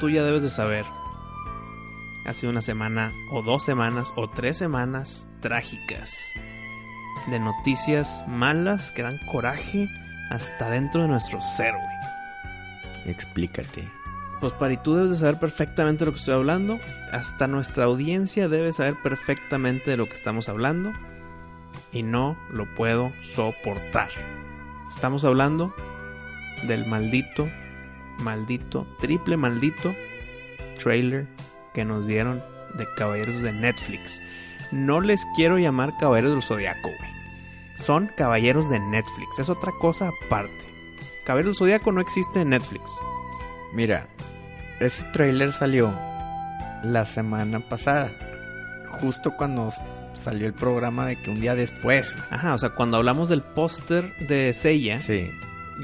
Tú ya debes de saber, ha sido una semana o dos semanas o tres semanas trágicas de noticias malas que dan coraje hasta dentro de nuestro ser, güey. Explícate. Pues Pari, tú debes de saber perfectamente lo que estoy hablando. Hasta nuestra audiencia debe saber perfectamente de lo que estamos hablando. Y no lo puedo soportar. Estamos hablando del maldito, maldito, triple maldito trailer que nos dieron de Caballeros de Netflix. No les quiero llamar Caballeros del Zodiaco, güey. Son Caballeros de Netflix. Es otra cosa aparte. Caballeros del Zodiaco no existe en Netflix. Mira, ese trailer salió la semana pasada. Justo cuando salió el programa de que un día después. Ajá, o sea, cuando hablamos del póster de Seiya, Sí.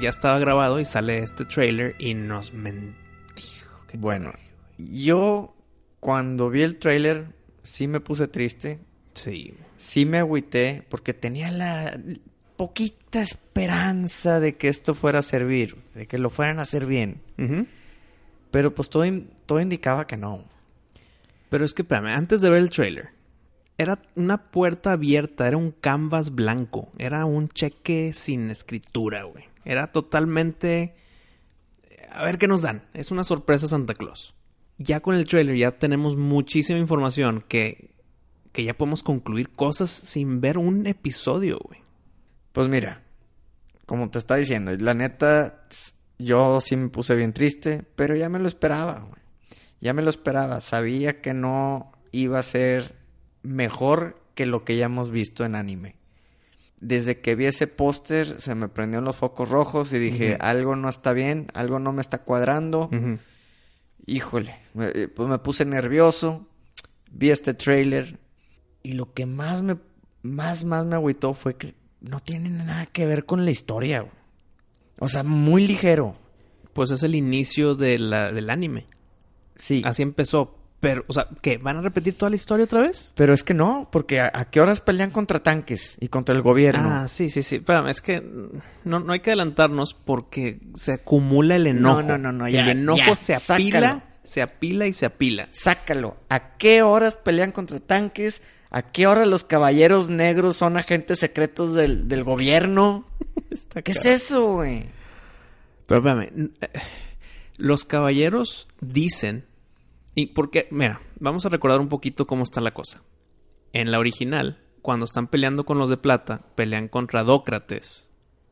Ya estaba grabado y sale este trailer y nos mendijo. Bueno, yo cuando vi el trailer sí me puse triste. Sí. Sí me agüité porque tenía la poquita esperanza de que esto fuera a servir, de que lo fueran a hacer bien. Pero pues todo, in- todo indicaba que no. Pero es que, espérame, antes de ver el trailer, era una puerta abierta, era un canvas blanco, era un cheque sin escritura, güey. Era totalmente... A ver qué nos dan. Es una sorpresa Santa Claus. Ya con el trailer ya tenemos muchísima información que, que ya podemos concluir cosas sin ver un episodio, güey. Pues mira, como te está diciendo, la neta, yo sí me puse bien triste, pero ya me lo esperaba, güey. Ya me lo esperaba. Sabía que no iba a ser mejor que lo que ya hemos visto en anime. Desde que vi ese póster, se me prendieron los focos rojos y dije, algo no está bien, algo no me está cuadrando. Híjole, me- eh, pues me puse nervioso, vi este trailer y lo que más me, más, más me agüitó fue que no tiene nada que ver con la historia. güey. O sea, muy ligero. Pues es el inicio de la- del anime. Sí. Así empezó. Pero, o sea, ¿qué? ¿Van a repetir toda la historia otra vez? Pero es que no, porque a, a qué horas pelean contra tanques y contra el gobierno? Ah, sí, sí, sí. Espérame, es que no, no hay que adelantarnos porque se acumula el enojo. No, no, no, no, El ya, enojo ya, se apila, sácalo. se apila y se apila. Sácalo. ¿A qué horas pelean contra tanques? ¿A qué horas los caballeros negros son agentes secretos del, del gobierno? ¿Qué es eso, güey? Pero espérame, eh, los caballeros dicen, y porque, mira, vamos a recordar un poquito cómo está la cosa. En la original, cuando están peleando con los de plata, pelean contra Dócrates,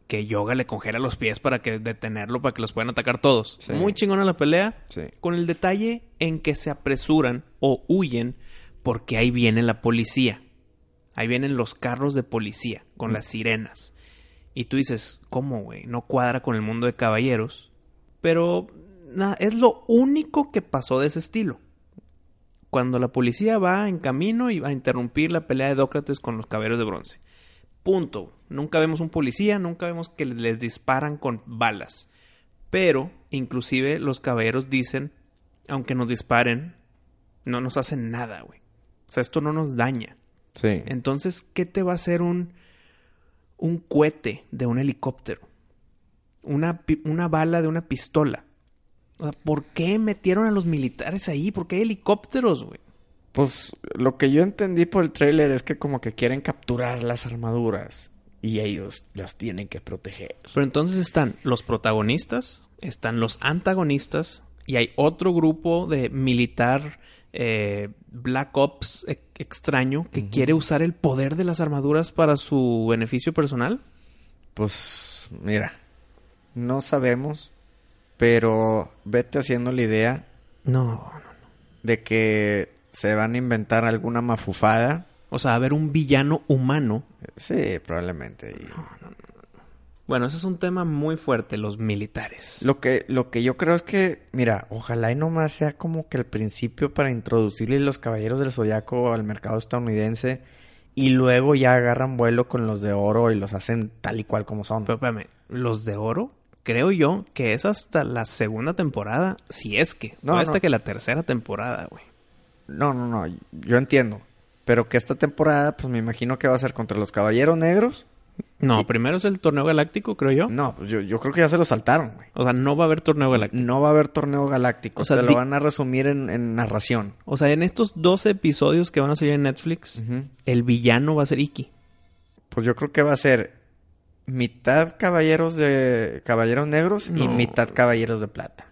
que Yoga le congela los pies para que detenerlo, para que los puedan atacar todos. Sí. Muy chingona la pelea, Sí. con el detalle en que se apresuran o huyen porque ahí viene la policía. Ahí vienen los carros de policía con las sirenas. Y tú dices, ¿cómo, güey? No cuadra con el mundo de caballeros. Pero es lo único que pasó de ese estilo. Cuando la policía va en camino y va a interrumpir la pelea de Dócrates con los caballeros de bronce. Punto. Nunca vemos un policía, nunca vemos que les disparan con balas. Pero, inclusive, los caballeros dicen, aunque nos disparen, no nos hacen nada, güey. O sea, esto no nos daña. Sí. Entonces, ¿qué te va a hacer un, un cohete de un helicóptero? Una, una bala de una pistola. O sea, ¿por qué metieron a los militares ahí? ¿Por qué helicópteros, güey? Pues lo que yo entendí por el tráiler es que como que quieren capturar las armaduras y ellos las tienen que proteger. Pero entonces están los protagonistas, están los antagonistas y hay otro grupo de militar eh, Black Ops e- extraño que quiere usar el poder de las armaduras para su beneficio personal. Pues mira, no sabemos, pero vete haciendo la idea No, de que se van a inventar alguna mafufada. O sea, haber un villano humano. Sí, probablemente. y- Bueno, ese es un tema muy fuerte, los militares. Lo que, lo que yo creo es que, mira, ojalá y nomás sea como que el principio para introducirle los caballeros del zodiaco al mercado estadounidense y luego ya agarran vuelo con los de oro y los hacen tal y cual como son. Pero espérame, los de oro, creo yo que es hasta la segunda temporada, si es que. No, No, hasta no. que la tercera temporada, güey. No, no, no, yo entiendo. Pero que esta temporada, pues me imagino que va a ser contra los caballeros negros. No, Y- primero es el torneo galáctico, creo yo. No, pues yo, yo creo que ya se lo saltaron, güey. O sea, no va a haber torneo galáctico. No va a haber torneo galáctico. O sea, Te lo van a resumir en, en narración. O sea, en estos 12 episodios que van a salir en Netflix, el villano va a ser Iki. Pues yo creo que va a ser mitad caballeros de caballeros negros y mitad caballeros de plata.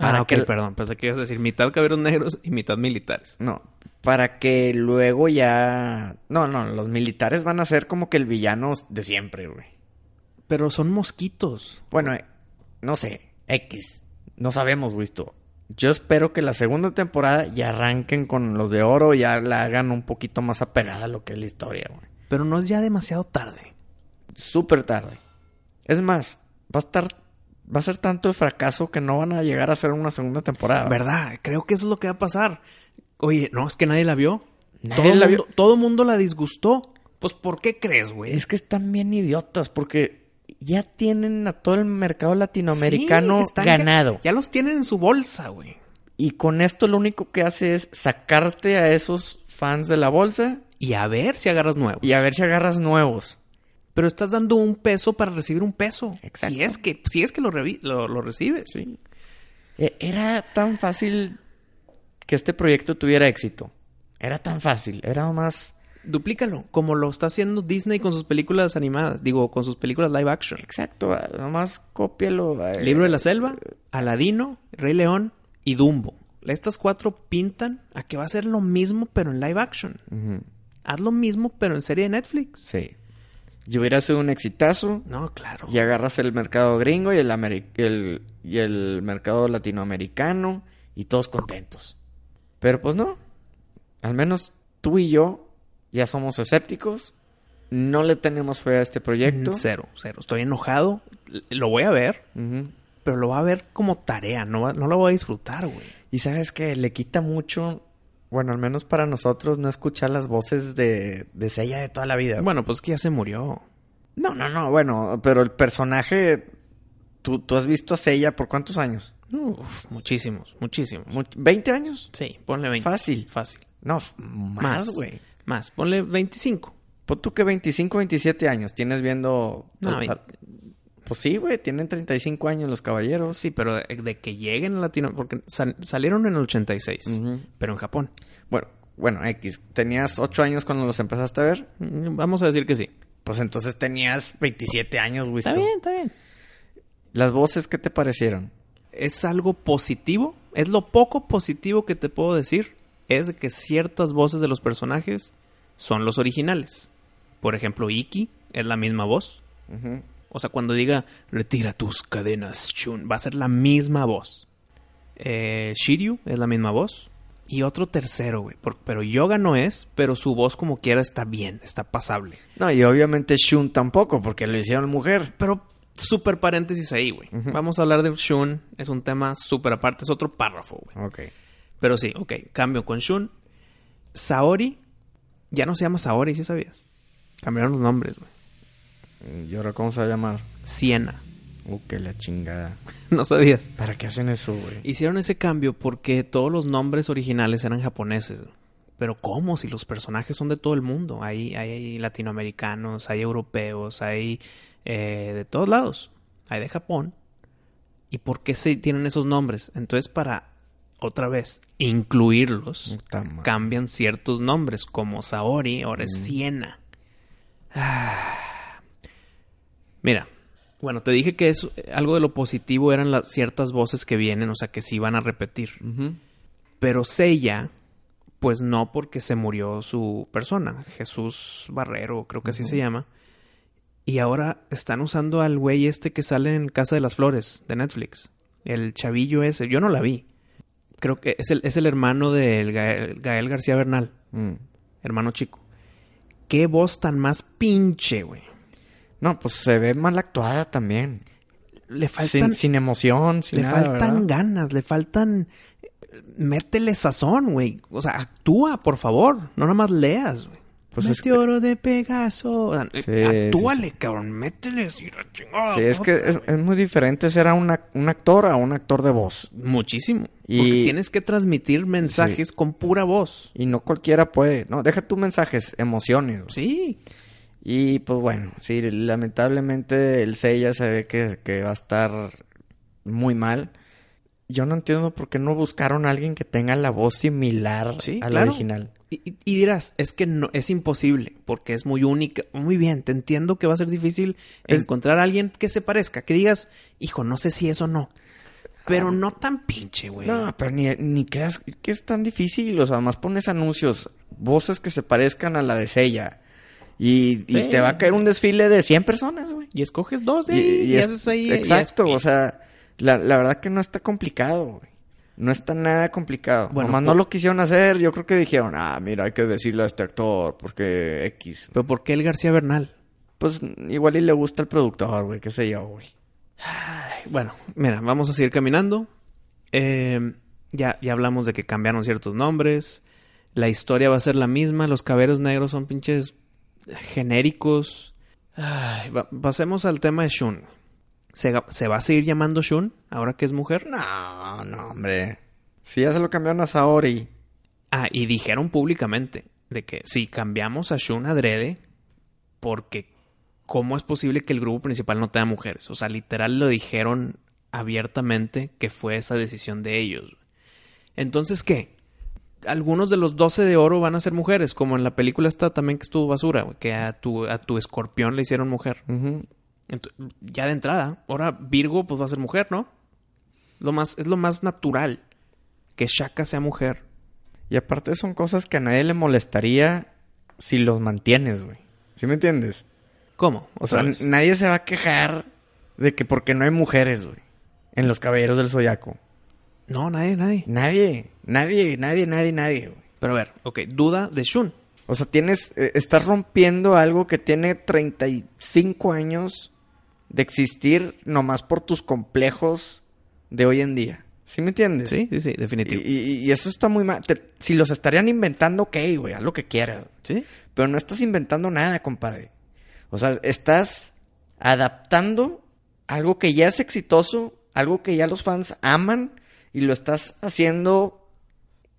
Ah, ok, que perdón. Pensé que ibas a decir mitad caballeros negros y mitad militares. no, para que luego ya no, no, los militares van a ser como que el villano de siempre, güey. Pero son mosquitos. Bueno, eh, no sé, X, no sabemos, güey, esto. Yo espero que la segunda temporada ya arranquen con los de oro y ya la hagan un poquito más apegada a lo que es la historia, güey. Pero no es ya demasiado tarde. Súper tarde. Es más, va a estar, va a ser tanto de fracaso que no van a llegar a hacer una segunda temporada. ¿Verdad? Creo que eso es lo que va a pasar. Oye, no, es que nadie la vio. Nadie todo, la mundo, vio. todo mundo la disgustó. Pues, ¿por qué crees, güey? Es que están bien idiotas porque ya tienen a todo el mercado latinoamericano Sí, ganado. Ya los tienen en su bolsa, güey. Y con esto lo único que hace es sacarte a esos fans de la bolsa Y a ver si agarras nuevo. y a ver si agarras nuevos. Pero estás dando un peso para recibir un peso. Exacto. Si es que, si es que lo, lo, lo recibes. E- Era tan fácil que este proyecto tuviera éxito. Era tan fácil. Era más... Duplícalo, como lo está haciendo Disney con sus películas animadas. Digo, con sus películas live action. Exacto. Nomás cópialo. eh, Libro de la Selva, Aladino, Rey León y Dumbo. Estas cuatro pintan a que va a ser lo mismo, pero en live action. Haz lo mismo, pero en serie de Netflix. Sí. Y hubiera sido un exitazo. No, claro. Y agarras el mercado gringo y el, ameri- el- y el mercado latinoamericano y todos contentos. Pero pues no. Al menos tú y yo ya somos escépticos. No le tenemos fe a este proyecto. Mm, Cero, cero. Estoy enojado. Lo voy a ver, pero lo voy a ver como tarea. No, va- no lo voy a disfrutar, güey. Y sabes que le quita mucho, bueno, al menos para nosotros, no escuchar las voces de, de Seiya de toda la vida. Bueno, pues que ya se murió. No, no, no, bueno, pero el personaje, tú, tú has visto a Seiya por cuántos años? Uf, muchísimos, muchísimos. Much- ¿20 años? Sí, ponle 20. Fácil. Fácil. No, más, güey. Más, ponle 25. Pon tú que 25, 27 años tienes viendo... No, al- al- pues sí, güey, tienen 35 años los caballeros. Sí, pero de, de que lleguen a Latino... Porque sal- salieron en el 86, Ujú. pero en Japón. Bueno, bueno, X, tenías 8 años cuando los empezaste a ver. Mm, Vamos a decir que sí. Pues entonces tenías 27 años, güey. Está bien, está bien. ¿Las voces qué te parecieron? Es algo positivo. Es lo poco positivo que te puedo decir. Es que ciertas voces de los personajes son los originales. Por ejemplo, Iki es la misma voz. Ujú. O sea, cuando diga retira tus cadenas, Shun, va a ser la misma voz. Eh, Shiryu es la misma voz. Y otro tercero, güey. Pero Yoga no es, pero su voz como quiera está bien, está pasable. No, y obviamente Shun tampoco, porque lo hicieron mujer. Pero súper paréntesis ahí, güey. Vamos a hablar de Shun. Es un tema súper aparte, es otro párrafo, güey. Ok. Pero sí, ok, cambio con Shun. Saori, ya no se llama Saori, ¿sí sabías? Cambiaron los nombres, güey. ¿Y ahora cómo se va a llamar? Siena. Uh, que la chingada. no sabías. ¿Para qué hacen eso, güey? Hicieron ese cambio porque todos los nombres originales eran japoneses. Pero ¿cómo? Si los personajes son de todo el mundo. Hay, hay latinoamericanos, hay europeos, hay eh, de todos lados. Hay de Japón. ¿Y por qué se tienen esos nombres? Entonces, para, otra vez, incluirlos, cambian ciertos nombres, como Saori, ahora es Siena. Ah. Mira, Bueno, te dije que es algo de lo positivo eran las ciertas voces que vienen, o sea, que sí van a repetir. Pero Seiya, pues no porque se murió su persona, Jesús Barrero, creo que así se llama. Y ahora están usando al güey este que sale en Casa de las Flores de Netflix. El chavillo ese, yo no la vi. Creo que es el, es el hermano de Gael, Gael García Bernal, Mm. hermano chico. Qué voz tan más pinche, güey. No, pues se ve mal actuada también. Le faltan, Sin, sin emoción, sin le nada, faltan ¿verdad? ganas, le faltan... Métele sazón, güey. O sea, actúa, por favor. No nada más leas, güey. Pues es Meteoro de Pegaso. O sea, Sí, actúale, sí, cabrón. Métele chingada. Sí, es que es, es muy diferente ser a una- un actor a un actor de voz. Muchísimo. Y- Porque tienes que transmitir mensajes con pura voz. Y no cualquiera puede. No, deja tus mensajes, emociones. Sí. Y pues bueno, sí, lamentablemente el Seiya se ve que, que va a estar muy mal. Yo no entiendo por qué no buscaron a alguien que tenga la voz similar Sí, a la claro. original. Y, y- dirás, es que no, es imposible, porque es muy única. Muy bien, te entiendo que va a ser difícil Es- encontrar a alguien que se parezca, que digas, hijo, no sé si es o no. Pero no tan pinche, güey. No, pero ni, ni creas que es tan difícil. O sea, más pones anuncios, voces que se parezcan a la de Seiya. Y, te va a caer un desfile de 100 personas, güey. Y escoges dos, Y- ¿eh? y Y, es- haces ahí. Exacto, es- o sea, la, la verdad que no está complicado, güey. No está nada complicado. Bueno, Nomás por- no lo quisieron hacer. Yo creo que dijeron, ah, mira, hay que decirle a este actor porque X. Pero ¿por qué el García Bernal? Pues igual y le gusta el productor, güey, qué sé yo, güey. Bueno, mira, vamos a seguir caminando. Eh, ya, ya hablamos de que cambiaron ciertos nombres. La historia va a ser la misma. Los caberos negros son pinches genéricos. Ay, va- pasemos al tema de Shun. ¿Se, ga- ¿Se va a seguir llamando Shun ahora que es mujer? No, no, hombre. Si ya se lo cambiaron a Saori. Ah, y dijeron públicamente de que sí, cambiamos a Shun adrede porque ¿cómo es posible que el grupo principal no tenga mujeres? O sea, literal lo dijeron abiertamente que fue esa decisión de ellos. Entonces, ¿qué? Algunos de los 12 de oro van a ser mujeres, como en la película esta también que estuvo basura, que a tu, a tu escorpión le hicieron mujer. Ya de entrada, ahora Virgo pues va a ser mujer, ¿no? Lo más, es lo más natural que Shaka sea mujer. Y aparte son cosas que a nadie le molestaría si los mantienes, güey. ¿Sí me entiendes? ¿Cómo? O sea, vez. nadie se va a quejar de que porque no hay mujeres, güey. En los caballeros del Zodiaco. No, nadie, nadie. Nadie, nadie, nadie, nadie, nadie, güey. Pero a ver, ok, duda de Shun. O sea, tienes, eh, estás rompiendo algo que tiene 35 años de existir nomás por tus complejos de hoy en día. ¿Sí me entiendes? Sí, sí, sí, Y, definitivo. y- y eso está muy mal. Te- si los estarían inventando, ok, güey, haz lo que quieras. ¿Sí? Pero no estás inventando nada, compadre. O sea, estás adaptando algo que ya es exitoso, algo que ya los fans aman, y lo estás haciendo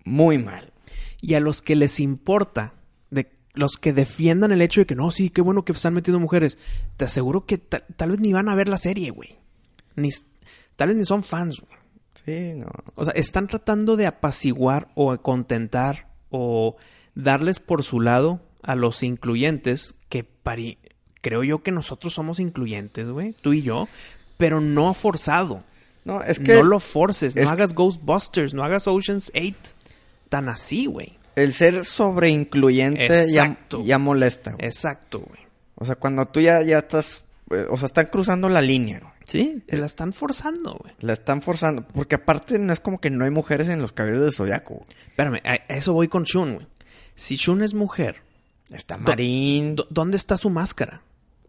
muy mal. Y a los que les importa, de los que defiendan el hecho de que no, sí, qué bueno que están metiendo mujeres, te aseguro que ta- tal vez ni van a ver la serie, güey. Ni, tal vez ni son fans, güey. Sí, no. O sea, están tratando de apaciguar o contentar o darles por su lado a los incluyentes que pari- creo yo que nosotros somos incluyentes, güey, tú y yo, pero no forzado. No, es que no lo forces, no hagas Ghostbusters, no hagas Ocean's 8 tan así, güey. el ser sobreincluyente ya, molesta. güey. Exacto, güey. O sea, cuando tú ya, ya estás... eh, O sea, están cruzando la línea, güey. Sí, la están forzando, güey. La están forzando. Porque aparte no es como que no hay mujeres en los caballeros del Zodiaco. güey. Espérame, a eso voy con Shun, güey. Si Shun es mujer, Está Marín. ¿dó- ¿dónde está su máscara?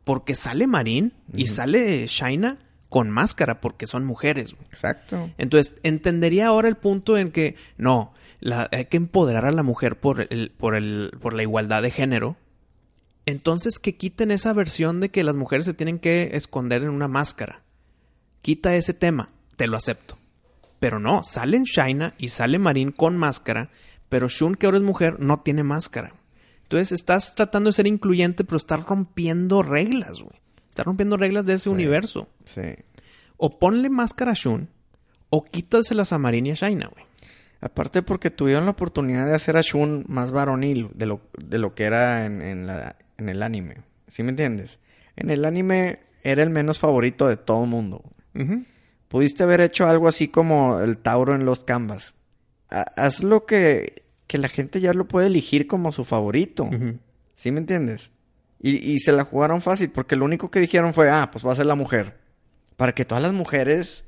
Porque sale Marín y sale Shaina con máscara porque son mujeres, güey. Exacto. Entonces, entendería ahora el punto en que no, la- hay que empoderar a la mujer por, el, por, el, por la igualdad de género. Entonces, que quiten esa versión de que las mujeres se tienen que esconder en una máscara. Quita ese tema, te lo acepto. Pero no, salen Shaina y sale Marín con máscara, pero Shun, que ahora es mujer, no tiene máscara. Entonces, estás tratando de ser incluyente, pero estás rompiendo reglas, güey. Estás rompiendo reglas de ese universo. Sí. O ponle máscara a Shun, o quítaselas a Marín y a Shaina, güey. Aparte porque tuvieron la oportunidad de hacer a Shun más varonil de lo, de lo que era en, en la, en el anime. ¿Sí me entiendes? En el anime era el menos favorito de todo el mundo. Pudiste haber hecho algo así como el Tauro en los Canvas. Ha- Haz lo que, que la gente ya lo puede elegir como su favorito. ¿Sí me entiendes? Y, y se la jugaron fácil porque lo único que dijeron fue, ah, pues va a ser la mujer. Para que todas las mujeres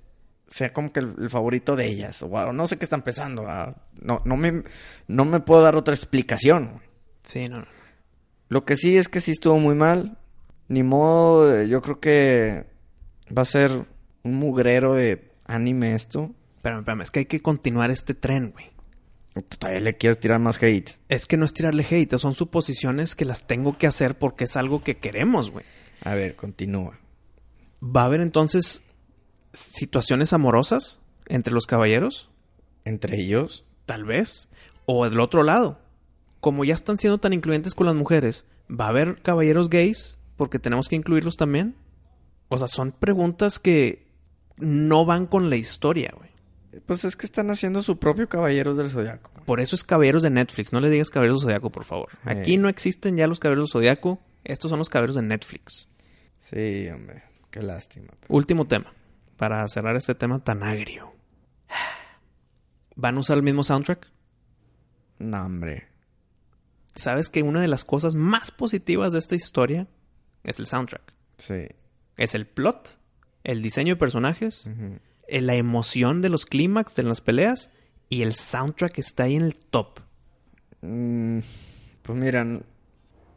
sea como que el, el favorito de ellas. O no sé qué están pensando. ah, no, no, me, no me puedo dar otra explicación. Sí, no, no. Lo que sí es que sí estuvo muy mal. Ni modo, eh, yo creo que va a ser un mugrero de anime esto. Espérame, espérame, es que hay que continuar este tren, güey. Tú todavía le quieres tirar más hate. Es que no es tirarle hate, son suposiciones que las tengo que hacer porque es algo que queremos, güey. A ver, continúa. ¿Va a haber entonces situaciones amorosas entre los caballeros? Entre ellos, Tal vez. O del otro lado. Como ya están siendo tan incluyentes con las mujeres, ¿va a haber caballeros gays? Porque tenemos que incluirlos también. O sea, son preguntas que no van con la historia, güey. pues es que están haciendo su propio Caballeros del Zodiaco. Por eso es Caballeros de Netflix. No le digas Caballeros del Zodiaco, por favor. Aquí no existen ya los Caballeros del Zodiaco. Estos son los Caballeros de Netflix. Sí, hombre, qué lástima. Último tema. Para cerrar este tema tan agrio. ¿Van a usar el mismo soundtrack? No, hombre. ¿Sabes que una de las cosas más positivas de esta historia es el soundtrack? Sí. Es el plot, el diseño de personajes, eh, la emoción de los clímax de las peleas y el soundtrack está ahí en el top. Mm, pues miran,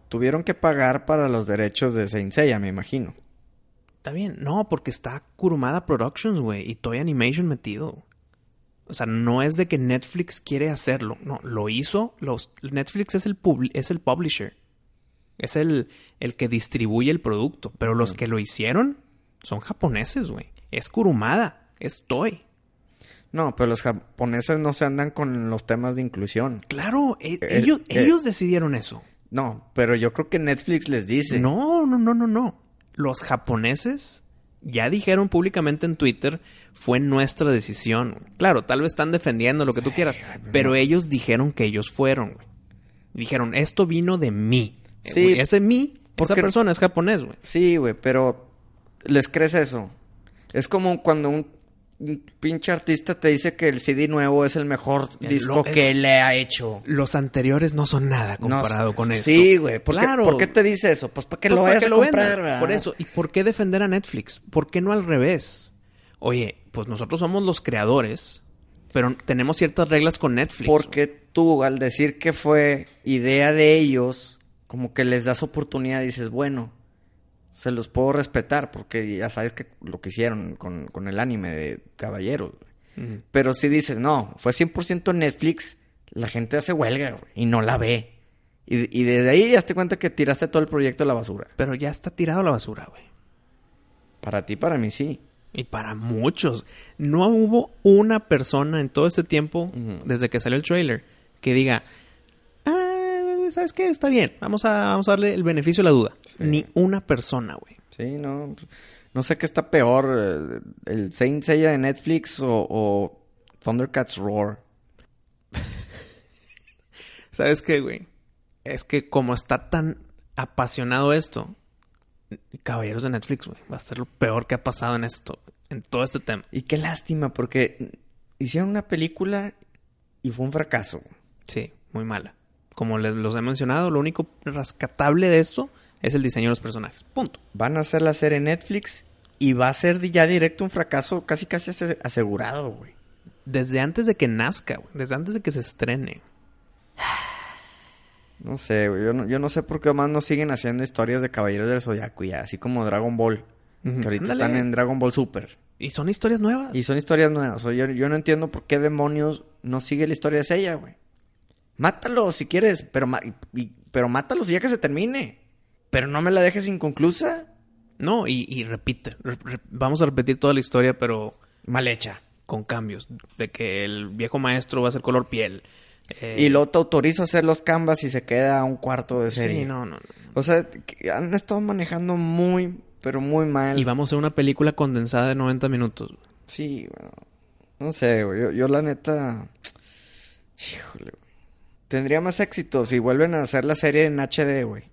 tuvieron que pagar para los derechos de Saint Seiya, me imagino. Está bien, no, porque está Kurumada Productions, güey, y Toy Animation metido. O sea, no es de que Netflix quiere hacerlo, no, lo hizo, los, Netflix es el, publi- es el publisher, es el, el que distribuye el producto, pero los que lo hicieron son japoneses, güey, es Kurumada, es Toy. No, pero los japoneses no se andan con los temas de inclusión. Claro, e- Eh, ellos, eh. ellos decidieron eso. No, pero yo creo que Netflix les dice. No, no, no, no, no. Los japoneses ya dijeron públicamente en Twitter, fue nuestra decisión. Claro, tal vez están defendiendo lo que tú quieras, pero ellos dijeron que ellos fueron. güey. Dijeron, esto vino de mí. Eh, Sí, ese mí, esa porque- persona es japonés, güey. Sí, güey, pero les crees eso. Es como cuando un pinche artista te dice que el CD nuevo es el mejor El disco lo- que es- le ha hecho. Los anteriores no son nada No, comparado con esto. Sí, güey. ¿Por, qué- Claro. ¿Por qué te dice eso? Pues para que Pues lo vayas a comprar. Por eso. ¿Y por qué defender a Netflix? ¿Por qué no al revés? Oye, pues nosotros somos los creadores, pero tenemos ciertas reglas con Netflix. Porque tú, al decir que fue idea de ellos, como que les das oportunidad y dices, bueno, se los puedo respetar, porque ya sabes que lo que hicieron con, con el anime de Caballeros. Pero si dices, no, fue 100% Netflix, la gente hace huelga güey, y no la ve. Y, y desde ahí ya te cuenta que tiraste todo el proyecto a la basura. Pero ya está tirado a la basura, güey. Para ti, para mí sí. Y para muchos. No hubo una persona en todo este tiempo, desde que salió el trailer, que diga, ¿sabes qué? Está bien, vamos a, vamos a darle el beneficio de la duda. Ni una persona, güey. Sí, no. No sé qué está peor, eh, el Saint Seiya de Netflix o, o Thundercats Roar. ¿Sabes qué, güey? Es que como está tan apasionado esto, Caballeros de Netflix, güey, va a ser lo peor que ha pasado en esto, en todo este tema. Y qué lástima, porque hicieron una película y fue un fracaso. Sí, muy mala. Como les los he mencionado, lo único rescatable de esto es el diseño de los personajes. Punto. Van a hacer la serie Netflix y va a ser ya directo un fracaso casi casi ase- asegurado, güey. Desde antes de que nazca, güey. Desde antes de que se estrene. No sé, güey. Yo no, yo no sé por qué más no siguen haciendo historias de Caballeros del Zodiaco ya, así como Dragon Ball. Que ahorita Ándale. están en Dragon Ball Super. Y son historias nuevas. Y son historias nuevas. O sea, yo, yo no entiendo por qué demonios no sigue la historia de ella, güey. Mátalo si quieres, pero, y- pero mátalo si ya que se termine. Pero no me la dejes inconclusa. No, y, y repite. Re- re- vamos a repetir toda la historia, pero Mal hecha. con cambios. De que el viejo maestro va a ser color piel. Eh, Y luego te autorizo a hacer los canvas y se queda a un cuarto de serie. Sí, no, no. no. O sea, han estado manejando muy, pero muy mal. Y vamos a hacer una película condensada de 90 minutos. Sí, bueno, no sé, güey. Yo, yo la neta... Híjole, güey. Tendría más éxito si vuelven a hacer la serie en HD, güey.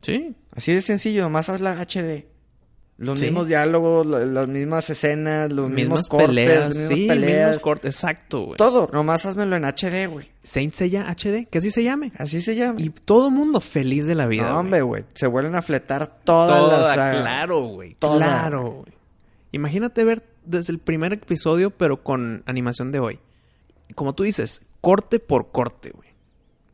Sí. Así de sencillo, nomás haz la HD. Los Sí. mismos diálogos, la- las mismas escenas, los mismos mismas cortes, peleas. las mismas sí, peleas. mismos cortes. Exacto, güey. Todo, nomás házmelo en HD, güey. Saint Seiya HD, que así se llame. Así se llama. Y todo mundo feliz de la vida. no, hombre, güey. Se vuelven a fletar todas Toda, las saga. claro, güey. Toda. Claro, güey. Imagínate ver desde el primer episodio, pero con animación de hoy. Como tú dices, corte por corte, güey.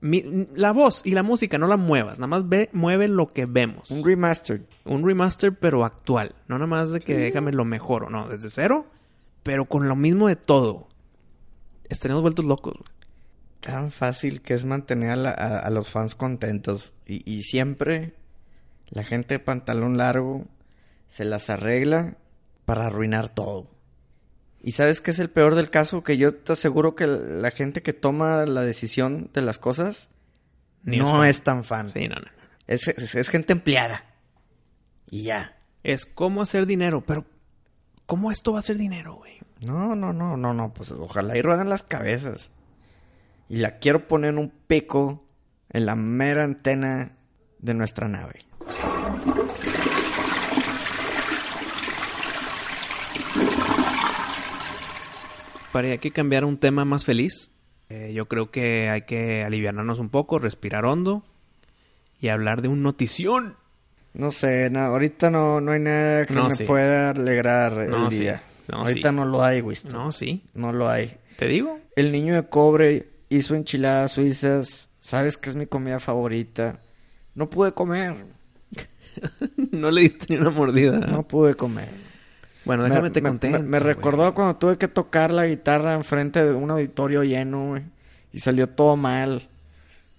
Mi- la voz y la música no la muevas, nada más ve, mueve lo que vemos. Un remastered. Un remaster, pero actual. No nada más de que déjame lo mejor no, desde cero, pero con lo mismo de todo. Estaríamos vueltos locos. Tan fácil que es mantener a, la- a- a los fans contentos. Y, y siempre la gente de pantalón largo se las arregla para arruinar todo. ¿Y sabes qué es el peor del caso? Que yo te aseguro que la gente que toma la decisión de las cosas Ni no es tan fan. Sí, no, no. no. Es, es- es gente empleada. Y ya. Es cómo hacer dinero, pero ¿cómo esto va a ser dinero, güey? No, no, no, no, no. Pues ojalá y ruedan las cabezas. Y la quiero poner en un pico en la mera antena de nuestra nave. Para hay que cambiar a un tema más feliz. Eh, yo creo que hay que aliviarnos un poco, respirar hondo y hablar de un notición. No sé, na- ahorita no, no hay nada que No, me sí. pueda alegrar el No, sí. día. No, ahorita sí. no lo hay, güey. No, sí. No lo hay. ¿Te digo? El niño de cobre hizo enchiladas suizas. Sabes que es mi comida favorita. No pude comer. no le diste ni una mordida. No pude comer. Bueno, déjame te me, contento. me- me güey. recordó cuando tuve que tocar la guitarra enfrente de un auditorio lleno, güey. Y salió todo mal.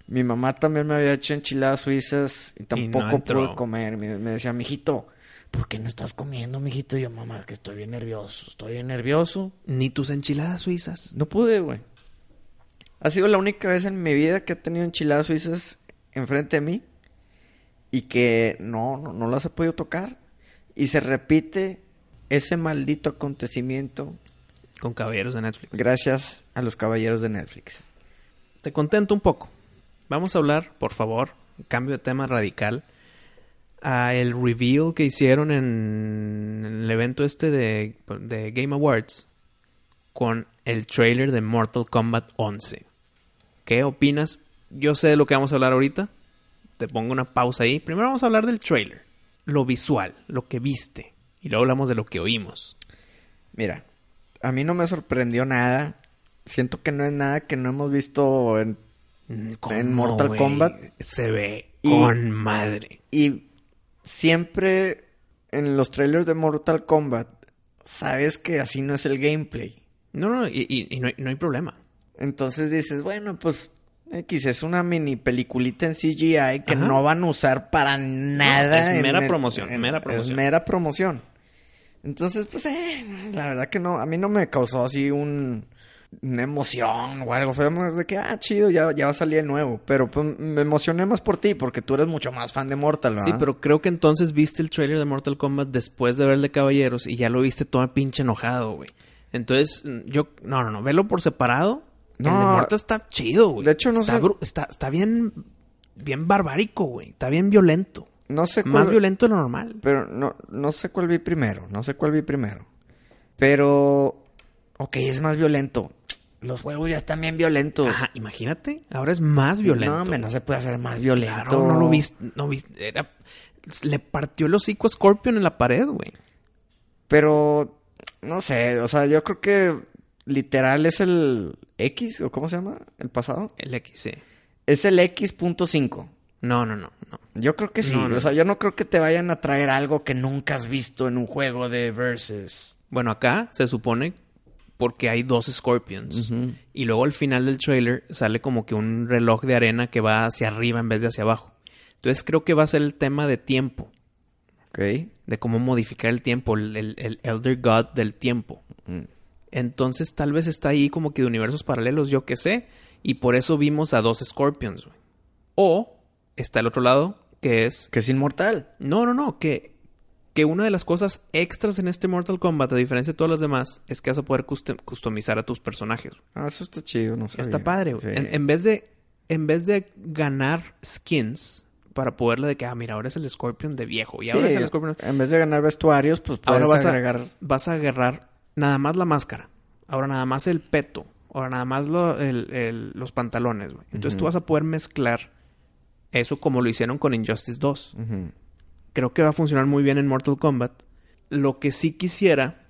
Mi mamá también me había hecho enchiladas suizas y tampoco pude comer. Me, me decía, mijito, ¿por qué no estás comiendo, mijito? Y yo, mamá, que estoy bien nervioso. Estoy bien nervioso. Ni tus enchiladas suizas. No pude, güey. Ha sido la única vez en mi vida que he tenido enchiladas suizas enfrente de mí y que no, no, no las he podido tocar. Y se repite ese maldito acontecimiento Con caballeros de Netflix. gracias a los caballeros de Netflix. Te contento un poco. Vamos a hablar, por favor, cambio de tema radical, a el reveal que hicieron en el evento este de, de Game Awards con el trailer de Mortal Kombat 11. ¿Qué opinas? Yo sé de lo que vamos a hablar ahorita. Te pongo una pausa ahí. Primero vamos a hablar del trailer. Lo visual, lo que viste. Y luego hablamos de lo que oímos. Mira, a mí no me sorprendió nada. Siento que no es nada que no hemos visto en... En Mortal? Kombat. Se ve Y- con madre. Y siempre en los trailers de Mortal Kombat sabes que así no es el gameplay. No, no, y, y- y no, hay, no hay problema. Entonces dices, bueno, pues X es una mini peliculita en CGI que Ajá. no van a usar para nada. es en mera promoción, mera promoción. Es mera promoción. Entonces, pues, eh, la verdad que no, a mí no me causó así un, una emoción o algo. Fue más de que, ah, chido, ya, ya va a salir el nuevo. Pero pues, me emocioné más por ti porque tú eres mucho más fan de Mortal, ¿verdad? Sí, pero creo que entonces viste el trailer de Mortal Kombat después de ver el de Caballeros y ya lo viste todo pinche enojado, güey. Entonces, yo... No, no, no. Velo por separado. el de No. Mortal está chido, güey. De hecho, no está sé- Está, está bien... Bien barbárico, güey. Está bien violento. No sé cuál- Más violento de lo normal. Pero no, no sé cuál vi primero. No sé cuál vi primero. Pero. Ok, es más violento. Los juegos ya están bien violentos. Ajá, imagínate. Ahora es más violento. No, hombre, no se puede hacer más violento. Claro, no lo viste. No viste. Era... Le partió el hocico a Scorpion en la pared, güey. Pero. No sé, o sea, yo creo que. Literal es el X, o cómo se llama? El pasado. El X, sí. Es el X.5. No, no, no, no. Yo creo que sí. No, no. O sea, yo no creo que te vayan a traer algo que nunca has visto en un juego de Versus. Bueno, acá se supone porque hay dos Scorpions. Y luego al final del trailer sale como que un reloj de arena que va hacia arriba en vez de hacia abajo. Entonces creo que va a ser el tema de tiempo. Ok. De cómo modificar el tiempo. El, el- el Elder God del tiempo. Entonces tal vez está ahí como que de universos paralelos, yo qué sé. Y por eso vimos a dos Scorpions. O está el otro lado, que es Que es inmortal. no, no, no, que, que una de las cosas extras en este Mortal Kombat, a diferencia de todas las demás, es que vas a poder custom- customizar a tus personajes. Ah, eso está chido, no sé. Está padre. Sí. En, en vez de, en vez de ganar skins para poderle de que, ah, mira, ahora es el Scorpion de viejo. Y ahora Sí, es el Scorpion... En vez de ganar vestuarios, pues puedes Ahora vas a, agregar... vas a agarrar nada más la máscara. Ahora nada más el peto. Ahora nada más lo- el- el- los pantalones, güey. Entonces tú vas a poder mezclar eso como lo hicieron con Injustice 2. Ujú. Creo que va a funcionar muy bien en Mortal Kombat. Lo que sí quisiera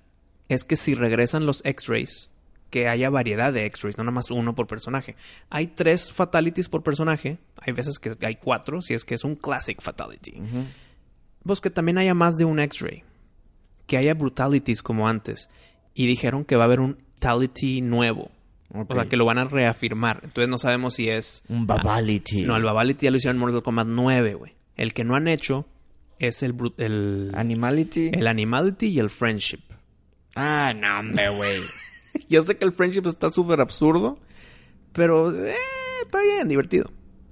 es que si regresan los X-Rays, que haya variedad de X-Rays, no nada más uno por personaje. Hay tres fatalities por personaje. Hay veces que hay cuatro, si es que es un classic fatality. Ujú. Pues que también haya más de un X-Ray. Que haya brutalities como antes. Y dijeron que va a haber un fatality nuevo. O sea, que lo van a reafirmar. Entonces no sabemos si es... Un babality. No, el Babality ya lo hicieron en Mortal Kombat 9, güey. El que no han hecho es el... El, Animality. el Animality y el Friendship. Ah, no, hombre, güey. Yo sé que el Friendship está súper absurdo. Pero... eh, está bien, divertido.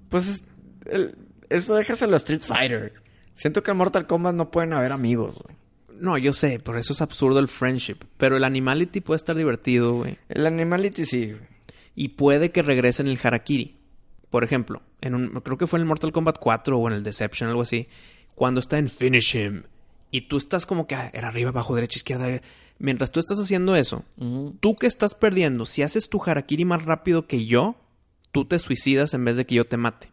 Pues es- el- eso déjaselo a Street Fighter. Siento que en Mortal Kombat no pueden haber amigos, güey. No, yo sé, por eso es absurdo el Friendship. Pero el Animality puede estar divertido, güey. El Animality sí, güey. y puede que regrese en el Harakiri. Por ejemplo, en un, creo que fue en el Mortal Kombat 4 o en el Deception, algo así, cuando está en Finish Him y tú estás como que ah, era arriba, abajo, derecha, izquierda. Mientras tú estás haciendo eso, tú que estás perdiendo, si haces tu Harakiri más rápido que yo, tú te suicidas en vez de que yo te mate.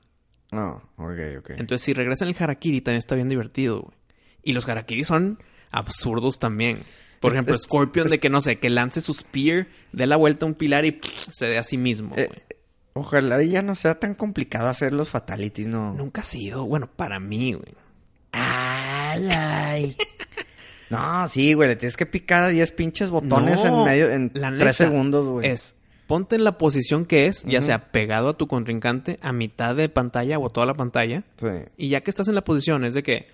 No, ok, ok. Entonces, si regresa en el Harakiri, también está bien divertido, güey. Y los Harakiri son absurdos también. Por Es- ejemplo, es- Scorpion es- de que, no sé, que lance su spear, dé la vuelta a un pilar y pff, se dé a sí mismo, Eh, güey. ojalá ya no sea tan complicado hacer los fatalities, ¿no? Nunca ha sido, bueno, para mí, güey. Ay, ay. no, sí, güey, le tienes que picar a 10 pinches botones No, en medio, en la 3 neta segundos, güey. Es, ponte en la posición que es, ya sea pegado a tu contrincante, a mitad de pantalla o toda la pantalla, Sí. y ya que estás en la posición, es de que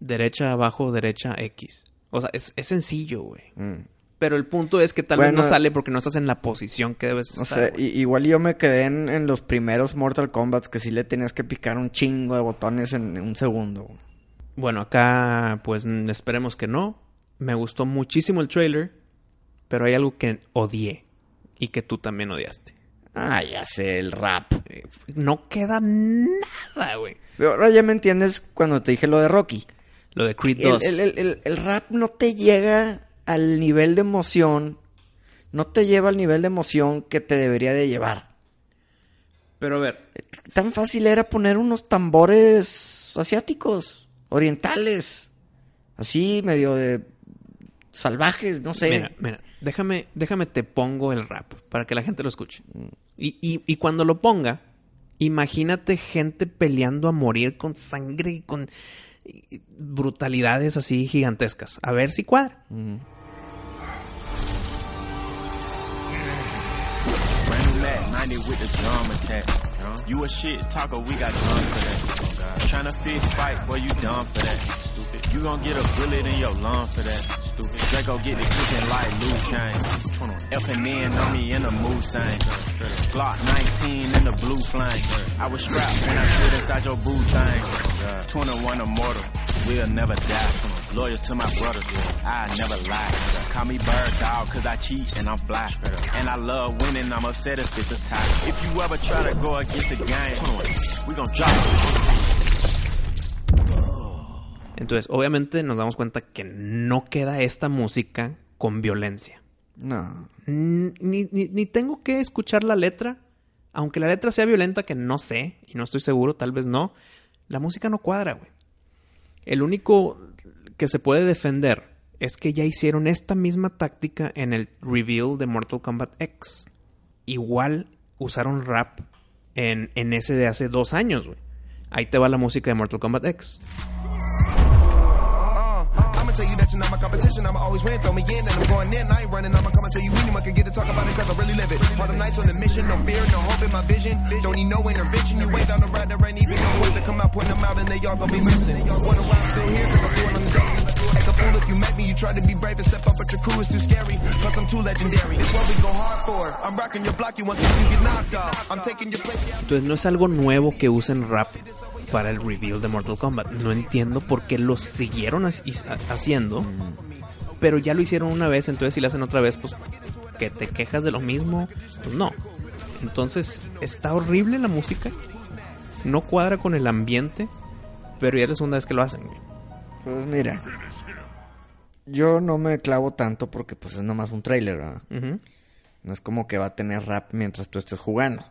derecha, abajo, derecha, X. O sea, es, es sencillo, güey. Mm. Pero el punto es que tal vez no sale porque no estás en la posición que debes No estar. sé, igual yo me quedé en, en los primeros Mortal Kombat que sí le tenías que picar un chingo de botones en un segundo. Bueno, acá, pues mm, esperemos que no. Me gustó muchísimo el trailer, pero hay algo que odié y que tú también odiaste. Ah, ya sé, el rap. Eh, No queda nada, güey. Pero ahora ya me entiendes cuando te dije lo de Rocky. Lo de Creed El, 2. el- el- el- el rap no te llega al nivel de emoción, no te lleva al nivel de emoción que te debería de llevar. Pero a ver, Tan fácil era poner unos tambores asiáticos, orientales, así medio de salvajes, no sé. mira, mira, déjame, déjame te pongo el rap para que la gente lo escuche. Y, y, y cuando lo ponga, imagínate gente peleando a morir con sangre y con brutalidades así gigantescas. A ver si cuadra. Mac 90 with the drum attack. You a shit talker, we got done for that. Tryna fist fight, boy, you done for that. Stupid. You gon' get a bullet in your lung for that. Stupid. Draco get the cooking like Luke Kane. F and N on me in the mood sign. Glock 19 in the blue flame. I was strapped when I stood inside your boot thing. 21 immortal, we'll never die. Loyal to my brothers, I never lie. Call me bird dog, cause I cheat and I'm fly. And I love winning, I'm upset if it's a tie. If you ever try to go against the game, we gon' drop Entonces, obviamente nos damos cuenta que no queda esta música con violencia. No. Ni, ni, ni tengo que escuchar la letra. Aunque la letra sea violenta, que no sé, y no estoy seguro, tal vez no. La música no cuadra, güey. El único que se puede defender es que ya hicieron esta misma táctica en el reveal de Mortal Kombat X. Igual usaron rap en, en ese de hace dos años, güey. Ahí te va la música de Mortal Kombat X. Tell you that you're not my competition. I'ma always win. Throw me in and I'm going in. I ain't running. I'ma come tell you anyone can get to talk about it cause I really live it. All the nights on the mission. No fear, no hope in my vision. Don't need no intervention. You ain't down the ride. There ain't even no ways to come out, point them out, and they all gonna be missing. Wonder why I'm still here cause I'm doing on the daily. Act a fool if you met me. You try to be brave and step up, but your crew is too scary. Plus I'm too legendary. It's what we go hard for. I'm rocking your block. You want to get knocked off. I'm taking your place. Entonces no es algo nuevo que usen rap para el reveal de Mortal Kombat. No entiendo por qué lo siguieron ha- ha- haciendo. Pero ya lo hicieron una vez, entonces si lo hacen otra vez, pues que te quejas de lo mismo, pues no. Entonces está horrible la música. No cuadra con el ambiente. pero ya es la segunda vez que lo hacen. Pues mira. Yo no me clavo tanto porque pues es nomás un trailer. Ujú. No es como que va a tener rap mientras tú estés jugando.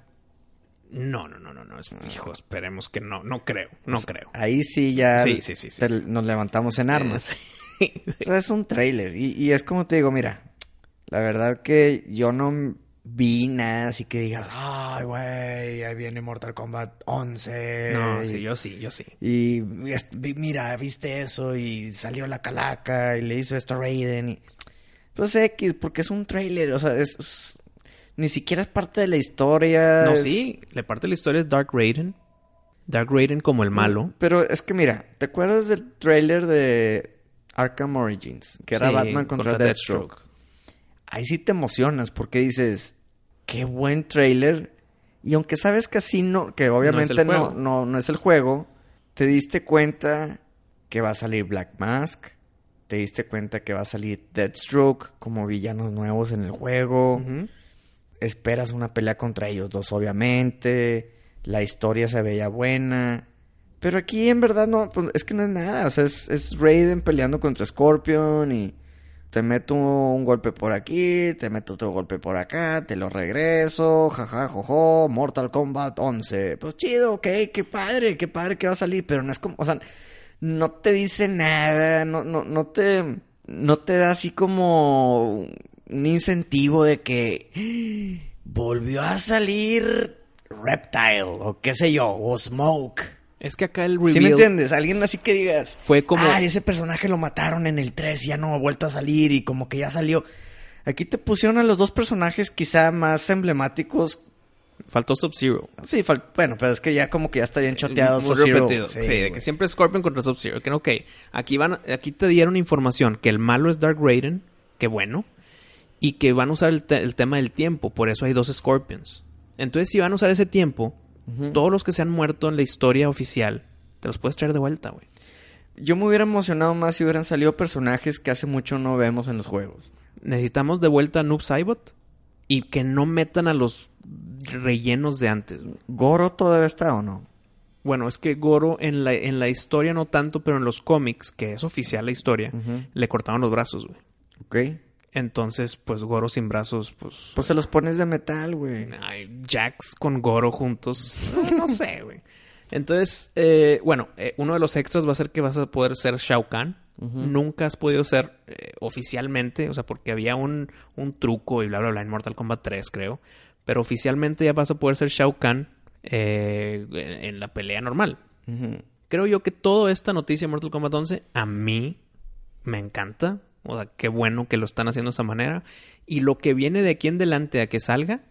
No, no, no, no, no. es- hijo, esperemos que no. No creo, no Pues, creo. Ahí sí ya Sí, sí, sí, sí, te- sí. nos levantamos en armas. O sea, es un trailer. Y, y es como te digo, mira, la verdad que yo no vi nada así que digas, ay, güey, ahí viene Mortal Kombat 11. No, y, sí, yo sí, yo sí. y mira, viste eso y salió la calaca y le hizo esto a Raiden. Y... Pues X, porque es un trailer, o sea, es- ni siquiera es parte de la historia. No, es- sí, la parte de la historia es Dark Raiden. Dark Raiden como el malo. Pero es que mira, ¿te acuerdas del trailer de Arkham Origins? Que era Sí, Batman contra, Deathstroke. Ahí sí te emocionas porque dices, qué buen trailer. Y aunque sabes que así no, que obviamente no, no, no es el juego, te diste cuenta que va a salir Black Mask. Te diste cuenta que va a salir Deathstroke como villanos nuevos en el juego. Esperas una pelea contra ellos dos, obviamente. La historia se veía buena. Pero aquí en verdad no, pues, es que no es nada. O sea, es, es Raiden peleando contra Scorpion y te meto un golpe por aquí, te meto otro golpe por acá, te lo regreso, jaja, jojo, Mortal Kombat 11. Pues chido, ok, qué padre, qué padre que va a salir, pero no es como, o sea, no te dice nada, no, no, no te, no te da así como un incentivo de que volvió a salir Reptile o qué sé yo, o Smoke. Es que acá el ¿Sí reveal me entiendes? Alguien así que digas. fue como... Ay, ese personaje lo mataron en el 3 y ya no ha vuelto a salir y como que ya salió. Aquí te pusieron a los dos personajes quizá más emblemáticos. Faltó Sub-Zero. Sí, fal- bueno, pero es que ya como que ya está bien choteado. Sub-Zero. repetido. Sí, de que siempre Scorpion contra Sub-Zero. Que ok. Aquí, van, aquí te dieron información que el malo es Dark Raiden. Que bueno. Y que van a usar el, te- el tema del tiempo. Por eso hay dos Scorpions. Entonces, si van a usar ese tiempo, todos los que se han muerto en la historia oficial, te los puedes traer de vuelta, güey. Yo me hubiera emocionado más si hubieran salido personajes que hace mucho no vemos en los juegos. Necesitamos de vuelta a Noob Saibot. Y que no metan a los rellenos de antes. güey. ¿Goro todavía está o no? Bueno, es que Goro en la, en la historia no tanto, pero en los cómics, que es oficial la historia, le cortaron los brazos, güey. Ok. Entonces, pues Goro sin brazos, pues... Pues se los pones de metal, güey. Ay, Jax con Goro juntos. No, sé, güey. Entonces, eh, bueno, eh, uno de los extras va a ser que vas a poder ser Shao Kahn. Nunca has podido ser eh, oficialmente, o sea, porque había un, un truco y bla, bla, bla en Mortal Kombat 3, creo. Pero oficialmente ya vas a poder ser Shao Kahn eh, en, en la pelea normal. Creo yo que toda esta noticia de Mortal Kombat 11 a mí me encanta. O sea, qué bueno que lo están haciendo de esa manera. Y lo que viene de aquí en adelante a que salga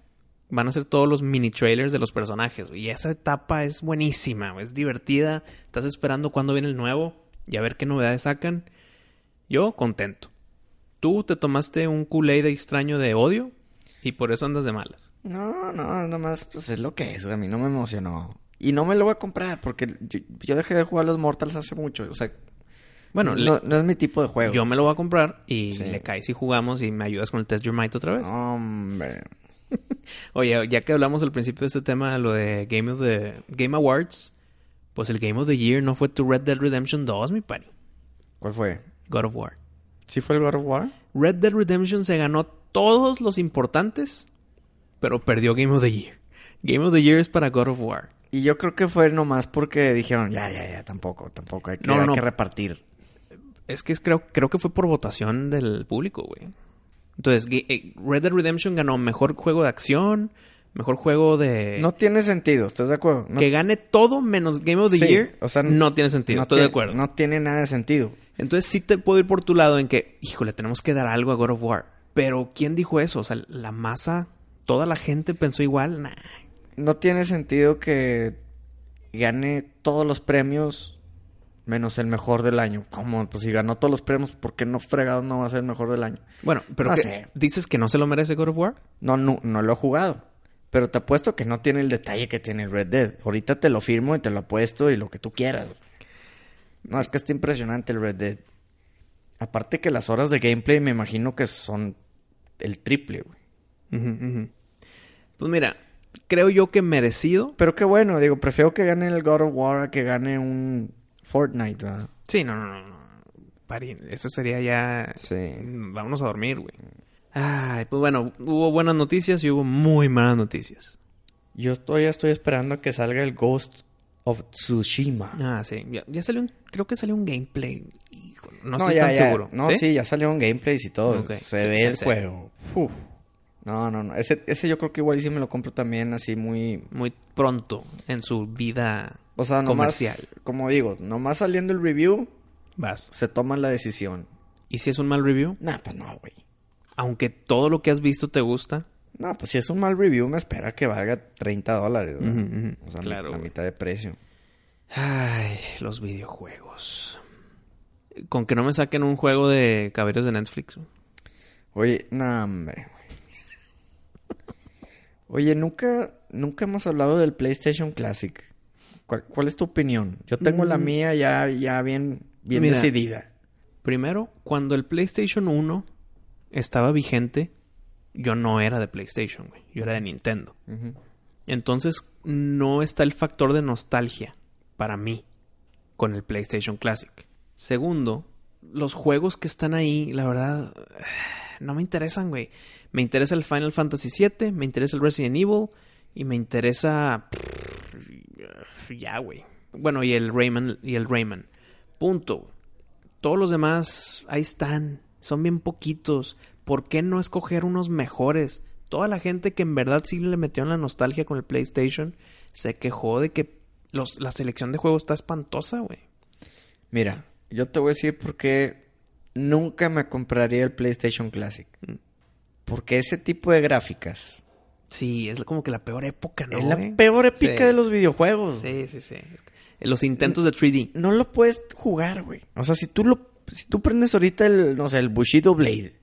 van a ser todos los mini trailers de los personajes. Y esa etapa es buenísima, es divertida. Estás esperando cuándo viene el nuevo y a ver qué novedades sacan. Yo contento. Tú te tomaste un Kool-Aid extraño de odio y por eso andas de malas. No, no, nomás, pues es lo que es. A mí no me emocionó. Y no me lo voy a comprar porque yo, yo dejé de jugar los Mortals hace mucho. O sea, Bueno, no, le- no es mi tipo de juego. yo me lo voy a comprar y Sí. le caes y jugamos y me ayudas con el Test Your Might otra vez. Hombre. Oye, ya que hablamos al principio de este tema, lo de Game of the Game Awards, pues el Game of the Year no fue tu Red Dead Redemption 2, mi pari. ¿Cuál fue? God of War. ¿Sí fue el God of War? Red Dead Redemption se ganó todos los importantes, pero perdió Game of the Year. Game of the Year es para God of War. Y yo creo que fue nomás porque dijeron, ya, ya, ya, tampoco, tampoco. Hay que, No, no, hay que repartir. Es que es- creo, creo que fue por votación del público, güey. Entonces, eh, Red Dead Redemption ganó mejor juego de acción, mejor juego de... No tiene sentido, ¿estás de acuerdo? No, que gane todo menos Game of the Sí, Year, o sea, no tiene sentido. no estoy de acuerdo. No tiene nada de sentido. Entonces sí te puedo ir por tu lado en que, híjole, tenemos que dar algo a God of War. Pero ¿quién dijo eso? O sea, la masa, toda la gente pensó igual. Nah. No tiene sentido que gane todos los premios menos el mejor del año. ¿Cómo? Pues si ganó todos los premios, ¿por qué no fregado no va a ser el mejor del año? Bueno, pero sé. ¿dices que no se lo merece God of War? No, no, no lo he jugado. Pero te apuesto que no tiene el detalle que tiene Red Dead. Ahorita te lo firmo y te lo apuesto y lo que tú quieras. No, es que está impresionante el Red Dead. Aparte que las horas de gameplay me imagino que son el triple, güey. Pues mira, creo yo que merecido. Pero qué bueno, digo, prefiero que gane el God of War a que gane un Fortnite, ¿verdad? Sí, no, no, no. no. Pari, ese sería ya... Sí. Vámonos a dormir, güey. Ay, pues bueno, hubo buenas noticias y hubo muy malas noticias. Yo todavía estoy esperando a que salga el Ghost of Tsushima. Ah, sí. Ya, ya salió un... Creo que salió un gameplay. Híjole, no, No, estoy ya, tan ya. seguro. No, sí, ya salieron gameplays y todo. Se Sí, ve sí, el sí. juego. Uf. No, no, no. Ese, ese yo creo que igual sí me lo compro también así muy... Muy pronto en su vida O sea, nomás... comercial. Como digo, nomás saliendo el review, Vas. se toma la decisión. ¿Y si es un mal review? Nah, pues no, güey. Aunque todo lo que has visto te gusta. No, pues si es un mal review, me espera que valga 30 dólares, ujú. O sea, Claro, la mitad de precio. Ay, los videojuegos. Con que no me saquen un juego de caballeros de Netflix. Oye, no, hombre. Oye, nunca, nunca hemos hablado del PlayStation Classic. ¿Cuál, cuál es tu opinión? Yo tengo la Mm. mía ya, ya bien, bien Mira. decidida. Primero, cuando el PlayStation 1 estaba vigente, yo no era de PlayStation, güey. Yo era de Nintendo. Entonces, no está el factor de nostalgia para mí con el PlayStation Classic. Segundo, los juegos que están ahí, la verdad, no me interesan, güey. Me interesa el Final Fantasy VII, me interesa el Resident Evil y me interesa... Ya, güey. Bueno, y el Rayman, y el Rayman. Punto. Todos los demás, ahí están. Son bien poquitos. ¿Por qué no escoger unos mejores? Toda la gente que en verdad sí le metió en la nostalgia con el PlayStation se quejó de que los, la selección de juegos está espantosa, güey. Mira, yo te voy a decir por qué nunca me compraría el PlayStation Classic. Mm. Porque ese tipo de gráficas Sí, es como que la peor época, ¿no? es la güey? peor épica Sí. de los videojuegos. Sí, sí, sí. Los intentos de 3D. No lo puedes jugar, güey. O sea, si tú lo, si tú prendes ahorita el, no sé, el Bushido Blade,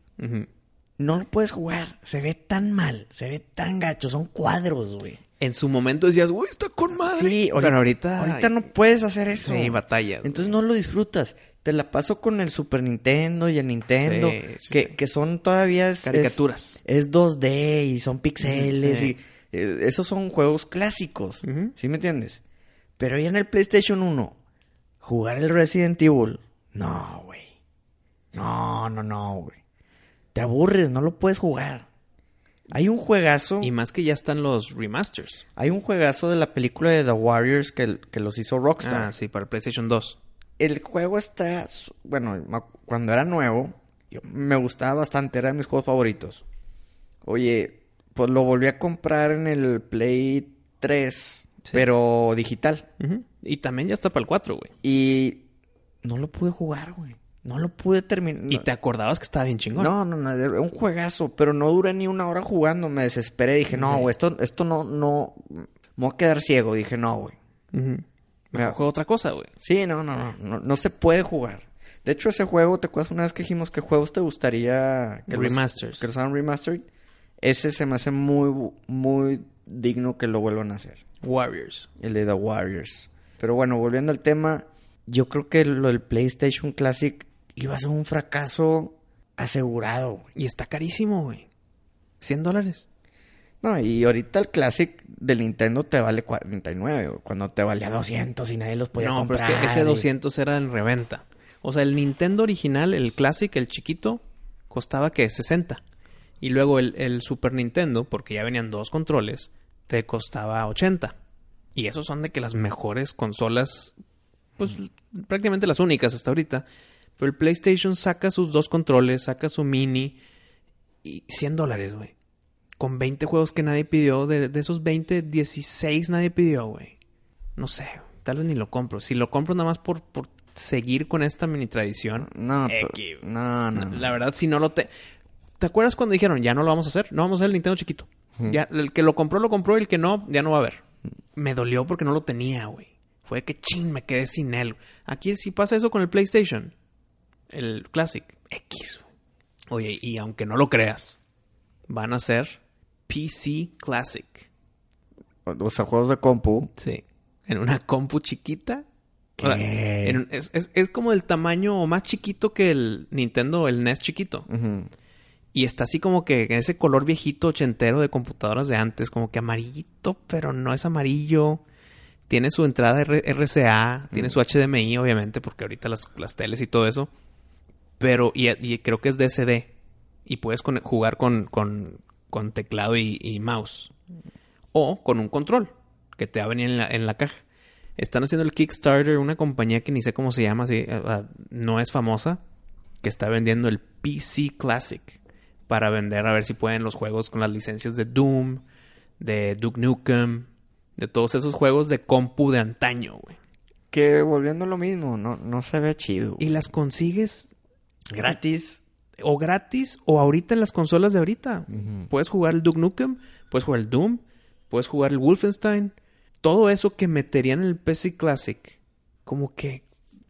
no lo puedes jugar. Se ve tan mal, se ve tan gacho, son cuadros, güey. En su momento decías, uy, está con madre. Sí, pero ahorita. ahorita no puedes hacer eso. Sí, batalla. güey. Entonces no lo disfrutas. Te la paso con el Super Nintendo y el Nintendo, Sí, sí, que, sí. que son todavía es, Caricaturas. Es, es 2D y son pixeles y eh, esos son juegos clásicos. ¿sí me entiendes? Pero ya en el PlayStation 1 jugar el Resident Evil, no, güey. No, no, no, güey. Te aburres, no lo puedes jugar. Hay un juegazo, Y más que ya están los remasters. hay un juegazo de la película de The Warriors que, que los hizo Rockstar. Ah, sí, para el PlayStation 2. El juego está, bueno, cuando era nuevo, yo- me gustaba bastante, era de mis juegos favoritos. Oye, pues lo volví a comprar en el Play 3, pero digital. Y también ya está para el 4, güey. Y no lo pude jugar, güey. No lo pude terminar. Y te acordabas que estaba bien chingón. No, no, no, era un juegazo, pero no duré ni una hora jugando, me desesperé, dije, no, güey, esto, esto no, no, me voy a quedar ciego, dije, no, güey. Mira, Mejor juego otra cosa, güey. Sí, no, no, no, no, no se puede jugar. De hecho, ese juego, ¿te acuerdas una vez que dijimos qué juegos te gustaría que los- Remasters. que los hagan remastered? Ese se me hace muy, muy digno que lo vuelvan a hacer. Warriors. El de The Warriors. Pero bueno, volviendo al tema, yo creo que lo del PlayStation Classic iba a ser un fracaso asegurado, güey. Y está carísimo, güey. 100 dólares. No, y ahorita el Classic del Nintendo te vale 49, güey, cuando te valía 200 y nadie los podía no, comprar. pero es que ese y- 200 era en reventa. O sea, el Nintendo original, el Classic, el chiquito, costaba que 60. Y luego el, el Super Nintendo, porque ya venían dos controles, te costaba 80. Y esos son de que las mejores consolas, pues prácticamente las únicas hasta ahorita. Pero el PlayStation saca sus dos controles, saca su mini y 100 dólares, güey. Con 20 juegos que nadie pidió. De, de esos 20, 16 nadie pidió, güey. No sé, tal vez ni lo compro. Si lo compro nada más por, por seguir con esta mini tradición. No, X, no, no, no. La verdad, si no lo te... ¿Te acuerdas cuando dijeron, ya no lo vamos a hacer? No vamos a hacer el Nintendo chiquito. Ya, el que lo compró, lo compró. Y el que no, ya no va a haber. Me dolió porque no lo tenía, güey. Fue que chin, me quedé sin él. Aquí sí pasa eso con el PlayStation. El Classic. X. Oye, y aunque no lo creas, van a ser PC Classic. O sea, juegos de compu. Sí. En una compu chiquita. ¿Qué? O sea, en un- es, es- es como el tamaño más chiquito que el Nintendo, el NES chiquito. Y está así como que en ese color viejito ochentero de computadoras de antes, como que amarillito, pero no es amarillo. tiene su entrada R- RCA, tiene su HDMI, obviamente, porque ahorita las, las teles y todo eso. Pero, y, y creo que es DSD. Y puedes con- jugar con, con, con teclado y, y mouse. O con un control, que te va a venir en la, en la caja. Están haciendo el Kickstarter, una compañía que ni sé cómo se llama, así, ah, ah, no es famosa, que está vendiendo el PC Classic para vender a ver si pueden los juegos con las licencias de Doom, de Duke Nukem, de todos esos juegos de compu de antaño, güey. Que volviendo a lo mismo, no, no se ve chido. Y las consigues gratis. O gratis o ahorita en las consolas de ahorita. Puedes jugar el Duke Nukem, puedes jugar el Doom, puedes jugar el Wolfenstein. Todo eso que meterían en el PC Classic. Como que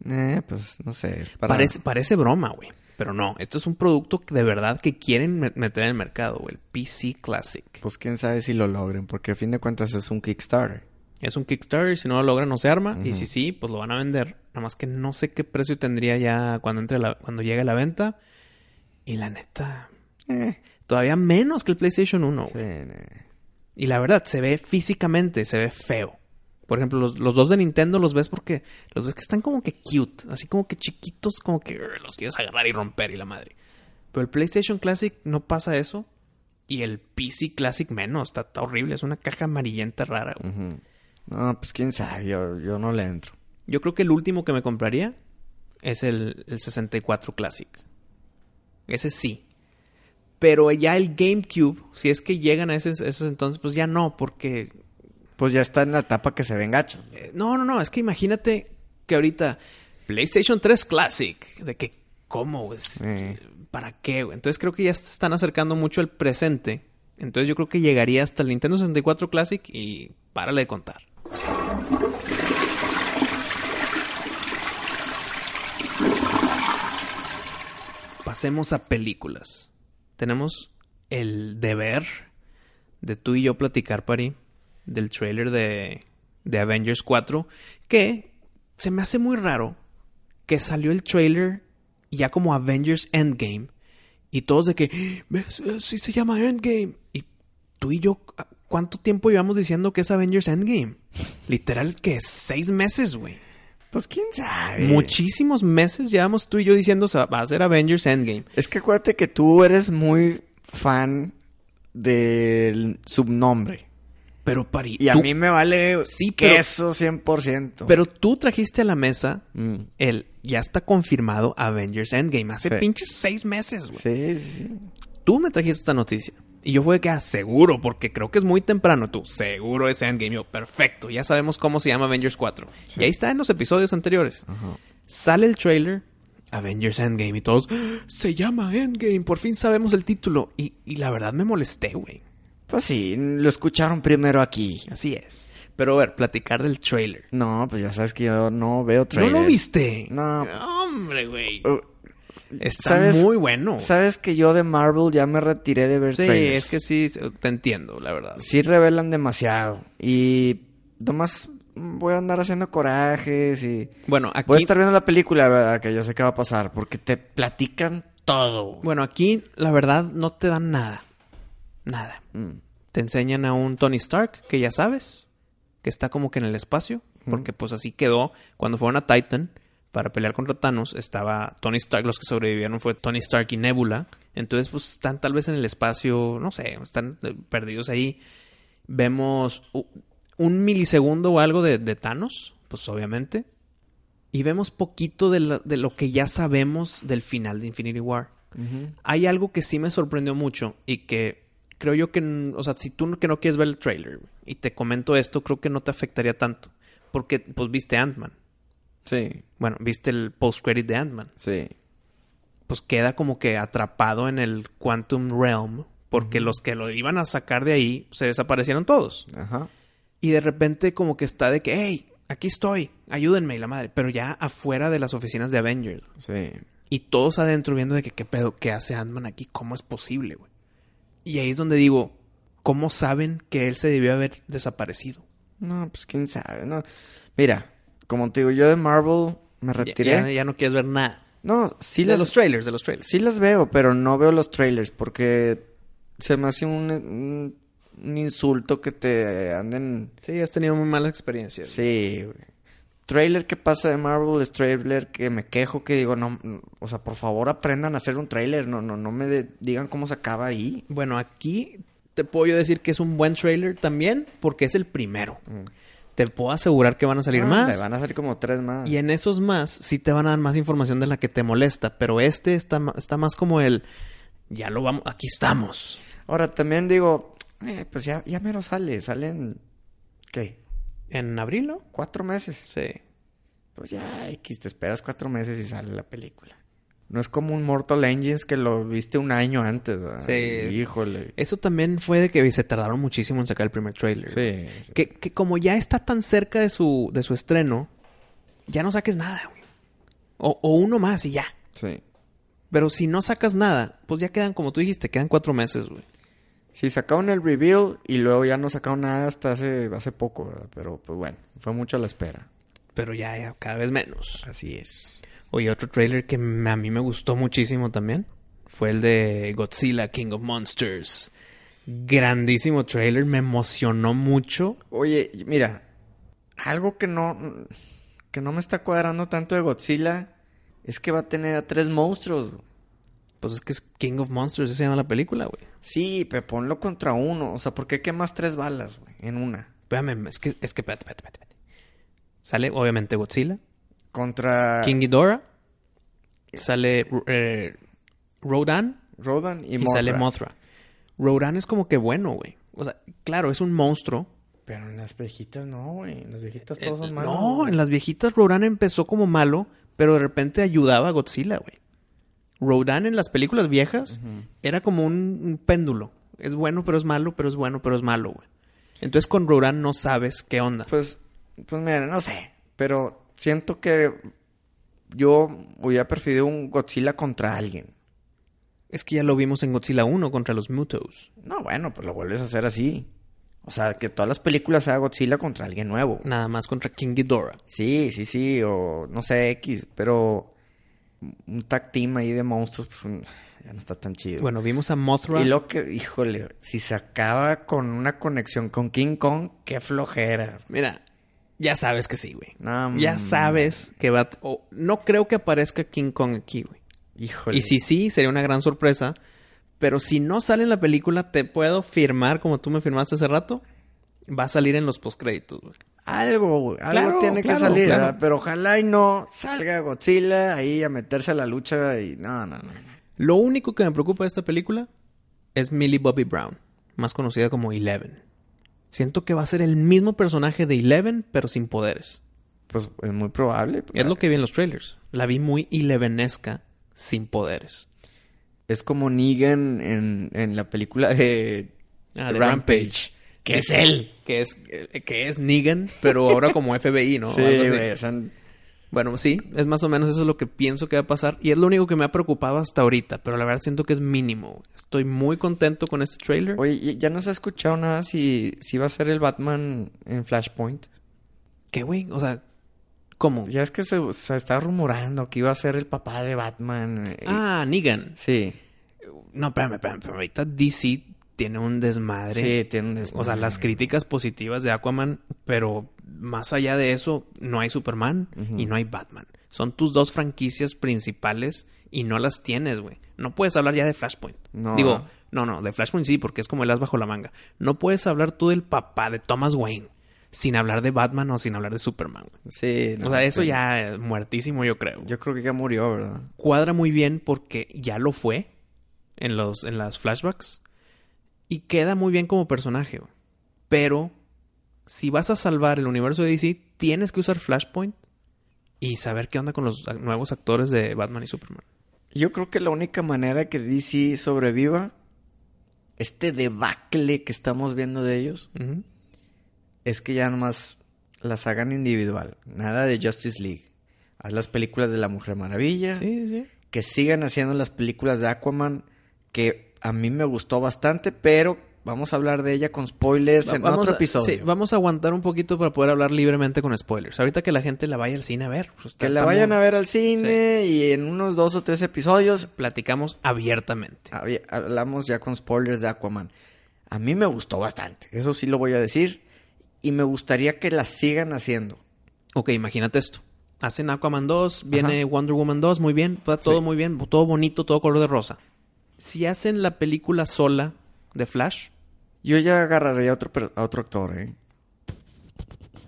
Eh, pues no sé. para- parece, parece broma, güey. Pero no, esto es un producto que de verdad que quieren me- meter en el mercado, güey. El PC Classic. Pues quién sabe si lo logren, porque a fin de cuentas es un Kickstarter. Es un Kickstarter, si no lo logran no se arma. Y si sí, pues lo van a vender. Nada más que no sé qué precio tendría ya cuando entre la, cuando llegue a la venta. Y la neta, Eh, todavía menos que el PlayStation 1. sí, güey. eh. Y la verdad, se ve físicamente, se ve feo. Por ejemplo, los, los dos de Nintendo los ves porque los ves que están como que cute, así como que chiquitos, como que los quieres agarrar y romper y la madre. Pero el PlayStation Classic no pasa eso. Y el PC Classic menos, está, está horrible, es una caja amarillenta rara. No, pues quién sabe, yo, yo no le entro. Yo creo que el último que me compraría es el, el 64 Classic. Ese sí. Pero ya el GameCube, si es que llegan a ese, ese entonces, pues ya no, porque... Pues ya está en la etapa que se ven gachos. eh, No, no, no, es que imagínate que ahorita PlayStation 3 Classic, de que, ¿cómo? Pues, Eh. ¿Para qué? Entonces creo que ya se están acercando mucho al presente. Entonces yo creo que llegaría hasta el Nintendo 64 Classic y párale de contar. Pasemos a películas. Tenemos el deber de tú y yo platicar, Pari, del trailer de, de Avengers 4, que se me hace muy raro que salió el trailer ya como Avengers Endgame y todos de que, ¿ves? Sí se llama Endgame. Y tú y yo, ¿cuánto tiempo llevamos diciendo que es Avengers Endgame? Literal que seis meses, güey. Pues quién sabe. Muchísimos meses llevamos tú y yo diciendo "Se va a ser Avengers Endgame. Es que acuérdate que tú eres muy fan del subnombre. Pero Pari, Y a mí me vale Sí, pero- queso 100%. Pero tú trajiste a la mesa Mm. el ya está confirmado Avengers Endgame. Hace Sí. pinches seis meses, güey. Sí, sí. Tú me trajiste esta noticia. Y yo fue que, ah, seguro, porque creo que es muy temprano. Tú, seguro es Endgame. Yo, perfecto, ya sabemos cómo se llama Avengers 4. Y ahí está en los episodios anteriores. Ajá. Sale el trailer, Avengers Endgame, y todos, "Ah, se llama Endgame, por fin sabemos el título. Y, y la verdad me molesté, güey. Pues sí, lo escucharon primero aquí. Así es. Pero a ver, platicar del trailer. No, pues ya sabes que yo no veo ¿No trailers. lo viste? No. Hombre, güey. Está ¿sabes- muy bueno. Sabes que yo de Marvel ya me retiré de ver Sí, trailers. es que sí, te entiendo, la verdad. Sí revelan demasiado. Y nomás voy a andar haciendo corajes y... Bueno, aquí, Voy a estar viendo la película, ¿verdad? Que yo sé qué va a pasar. Porque te platican todo. bueno, aquí la verdad no te dan nada. Nada. Mm. Te enseñan a un Tony Stark, que ya sabes, que está como que en el espacio, porque pues así quedó cuando fueron a Titan para pelear contra Thanos, estaba Tony Stark, los que sobrevivieron fue Tony Stark y Nebula, entonces pues están tal vez en el espacio, no sé, están eh, perdidos ahí. Vemos un milisegundo o algo de, de Thanos, pues obviamente, y vemos poquito de, la- de lo que ya sabemos del final de Infinity War hay algo que sí me sorprendió mucho y que creo yo que, o sea, si tú que no quieres ver el trailer y te comento esto, creo que no te afectaría tanto. Porque, pues, viste Ant-Man. Sí, Bueno, viste el post-credit de Ant-Man. sí. Pues queda como que atrapado en el Quantum Realm porque los que lo iban a sacar de ahí se desaparecieron todos. Ajá. Y de repente como que está de que, hey, aquí estoy, ayúdenme y la madre. Pero ya afuera de las oficinas de Avengers. Sí. Y todos adentro viendo de que qué pedo, qué hace Ant-Man aquí, cómo es posible, güey. Y ahí es donde digo, ¿cómo saben que él se debió haber desaparecido? No, pues quién sabe, no. Mira, como te digo, yo de Marvel me retiré. ya- ya no quieres ver nada. No, sí de las, los trailers, de los trailers. sí las veo, pero no veo los trailers porque se me hace un, un un insulto que te anden... Sí, has tenido muy malas experiencias. Sí, güey. Trailer que pasa de Marvel es trailer que me quejo, que digo, no, no, o sea, por favor aprendan a hacer un trailer, no, no, no me de- digan cómo se acaba ahí. Bueno, aquí te puedo yo decir que es un buen trailer también porque es el primero. Te puedo asegurar que van a salir Ah, más. van a salir como tres más. Y en esos más sí te van a dar más información de la que te molesta, pero este está, está más como el ya lo vamos, aquí estamos. Ahora también digo, eh, pues ya, ya mero sale, salen, ¿qué? ¿En abril, no? ¿Cuatro meses? Sí. Pues ya, X, te esperas cuatro meses y sale la película. No es como un Mortal Engines que lo viste un año antes, ¿verdad? Sí. Híjole. Eso también fue de que se tardaron muchísimo en sacar el primer trailer. Sí. sí. Que, que como ya está tan cerca de su, de su estreno, ya no saques nada, güey. O, o uno más y ya. Sí. Pero si no sacas nada, pues ya quedan, como tú dijiste, quedan cuatro meses, güey. Sí, sacaron el reveal y luego ya no sacaron nada hasta hace, hace poco, ¿verdad? Pero pues bueno, fue mucho a la espera. Pero ya, ya cada vez menos. Así es. Oye, otro trailer que a mí me gustó muchísimo también fue el de Godzilla King of Monsters. Grandísimo trailer, me emocionó mucho. Oye, mira, algo que no, que no me está cuadrando tanto de Godzilla es que va a tener a tres monstruos. Pues es que es King of Monsters, esa se llama la película, güey. Sí, pero ponlo contra uno. O sea, ¿por qué quemas tres balas, güey, en una? Espérame, es que, es que, espérate, espérate, espérate. Sale, obviamente, Godzilla, Contra King Ghidorah, sale eh, Rodan Rodan y, y, Mothra. sale Mothra. Rodan es como que bueno, güey. O sea, claro, es un monstruo. Pero en las viejitas no, güey. En las viejitas Eh, todos son malos. no, güey. en las viejitas Rodan empezó como malo, pero de repente ayudaba a Godzilla, güey. Rodan en las películas viejas era como un, un péndulo. Es bueno, pero es malo, pero es bueno, pero es malo, güey. Entonces con Rodan no sabes qué onda. Pues, pues mira, no sé. Pero siento que yo hubiera preferido un Godzilla contra alguien. Es que ya lo vimos en Godzilla 1 contra los Mutos. No, bueno, pues lo vuelves a hacer así. O sea, que todas las películas sea Godzilla contra alguien nuevo. Nada más contra King Ghidorah. Sí, sí, sí, o no sé, X, pero un tag team ahí de monstruos, pues ya no está tan chido. Bueno, vimos a Mothra. y lo que, híjole, si se acaba con una conexión con King Kong, qué flojera. Mira, ya sabes que sí, güey. No, Ya mm, sabes que va... o- no creo que aparezca King Kong aquí, güey. Híjole. Y si sí, sería una gran sorpresa. Pero si no sale en la película, te puedo firmar, como tú me firmaste hace rato, va a salir en los postcréditos, güey. Algo, güey, algo Claro, tiene claro, que salir, claro. ¿verdad? Pero ojalá y no salga Godzilla ahí a meterse a la lucha y no, no. no. Lo único que me preocupa de esta película es Millie Bobby Brown, más conocida como Eleven. Siento que va a ser el mismo personaje de Eleven, pero sin poderes. Pues es muy probable. pues, Es lo que vi en los trailers. La vi muy Elevenesca, sin poderes. Es como Negan en, en la película de Ah, de Rampage. Que es él. Que es, eh, que es Negan, pero ahora como FBI, ¿no? Sí, Algo así. güey, o sea, Bueno, sí, es más o menos eso lo que pienso que va a pasar. Y es lo único que me ha preocupado hasta ahorita, pero la verdad siento que es mínimo. Estoy muy contento con este trailer. Oye, ¿y- ¿ya no se ha escuchado nada si, si va a ser el Batman en Flashpoint? ¿Qué, güey? O sea, ¿cómo? Ya es que se, se está rumorando que iba a ser el papá de Batman. eh, Ah, Negan. Sí, No, espérame, espérame, espérame. Ahorita DC tiene un desmadre. sí, tiene un desmadre. O sea, las críticas positivas de Aquaman, pero más allá de eso, no hay Superman y no hay Batman. Son tus dos franquicias principales y no las tienes, güey. No puedes hablar ya de Flashpoint. No. Digo, no, no, de Flashpoint sí, porque es como el as bajo la manga. No puedes hablar tú del papá de Thomas Wayne sin hablar de Batman o sin hablar de Superman. güey. Sí, no, o sea, eso sí. ya es muertísimo, yo creo. Yo creo que ya murió, ¿verdad? Cuadra muy bien porque ya lo fue en los en las flashbacks y queda muy bien como personaje. güey. Pero si vas a salvar el universo de DC, tienes que usar Flashpoint y saber qué onda con los nuevos actores de Batman y Superman. Yo creo que la única manera que DC sobreviva este debacle que estamos viendo de ellos es que ya nomás las hagan individual. Nada de Justice League. Haz las películas de la Mujer Maravilla. Sí, sí. Que sigan haciendo las películas de Aquaman. Que a mí me gustó bastante. Pero vamos a hablar de ella con spoilers Va- en otro a- episodio. sí, vamos a aguantar un poquito para poder hablar libremente con spoilers. Ahorita que la gente la vaya al cine a ver. pues, que la vayan a ver al cine. Y en unos dos o tres episodios Platicamos abiertamente. hablamos ya con spoilers de Aquaman. A mí me gustó bastante, eso sí lo voy a decir. Y me gustaría que la sigan haciendo. Ok, imagínate esto. Hacen Aquaman 2, viene Ajá. Wonder Woman 2, muy bien, todo Sí. muy bien, todo bonito, todo color de rosa. Si hacen la película sola de Flash, Yo ya agarraría a otro, a otro actor, ¿eh?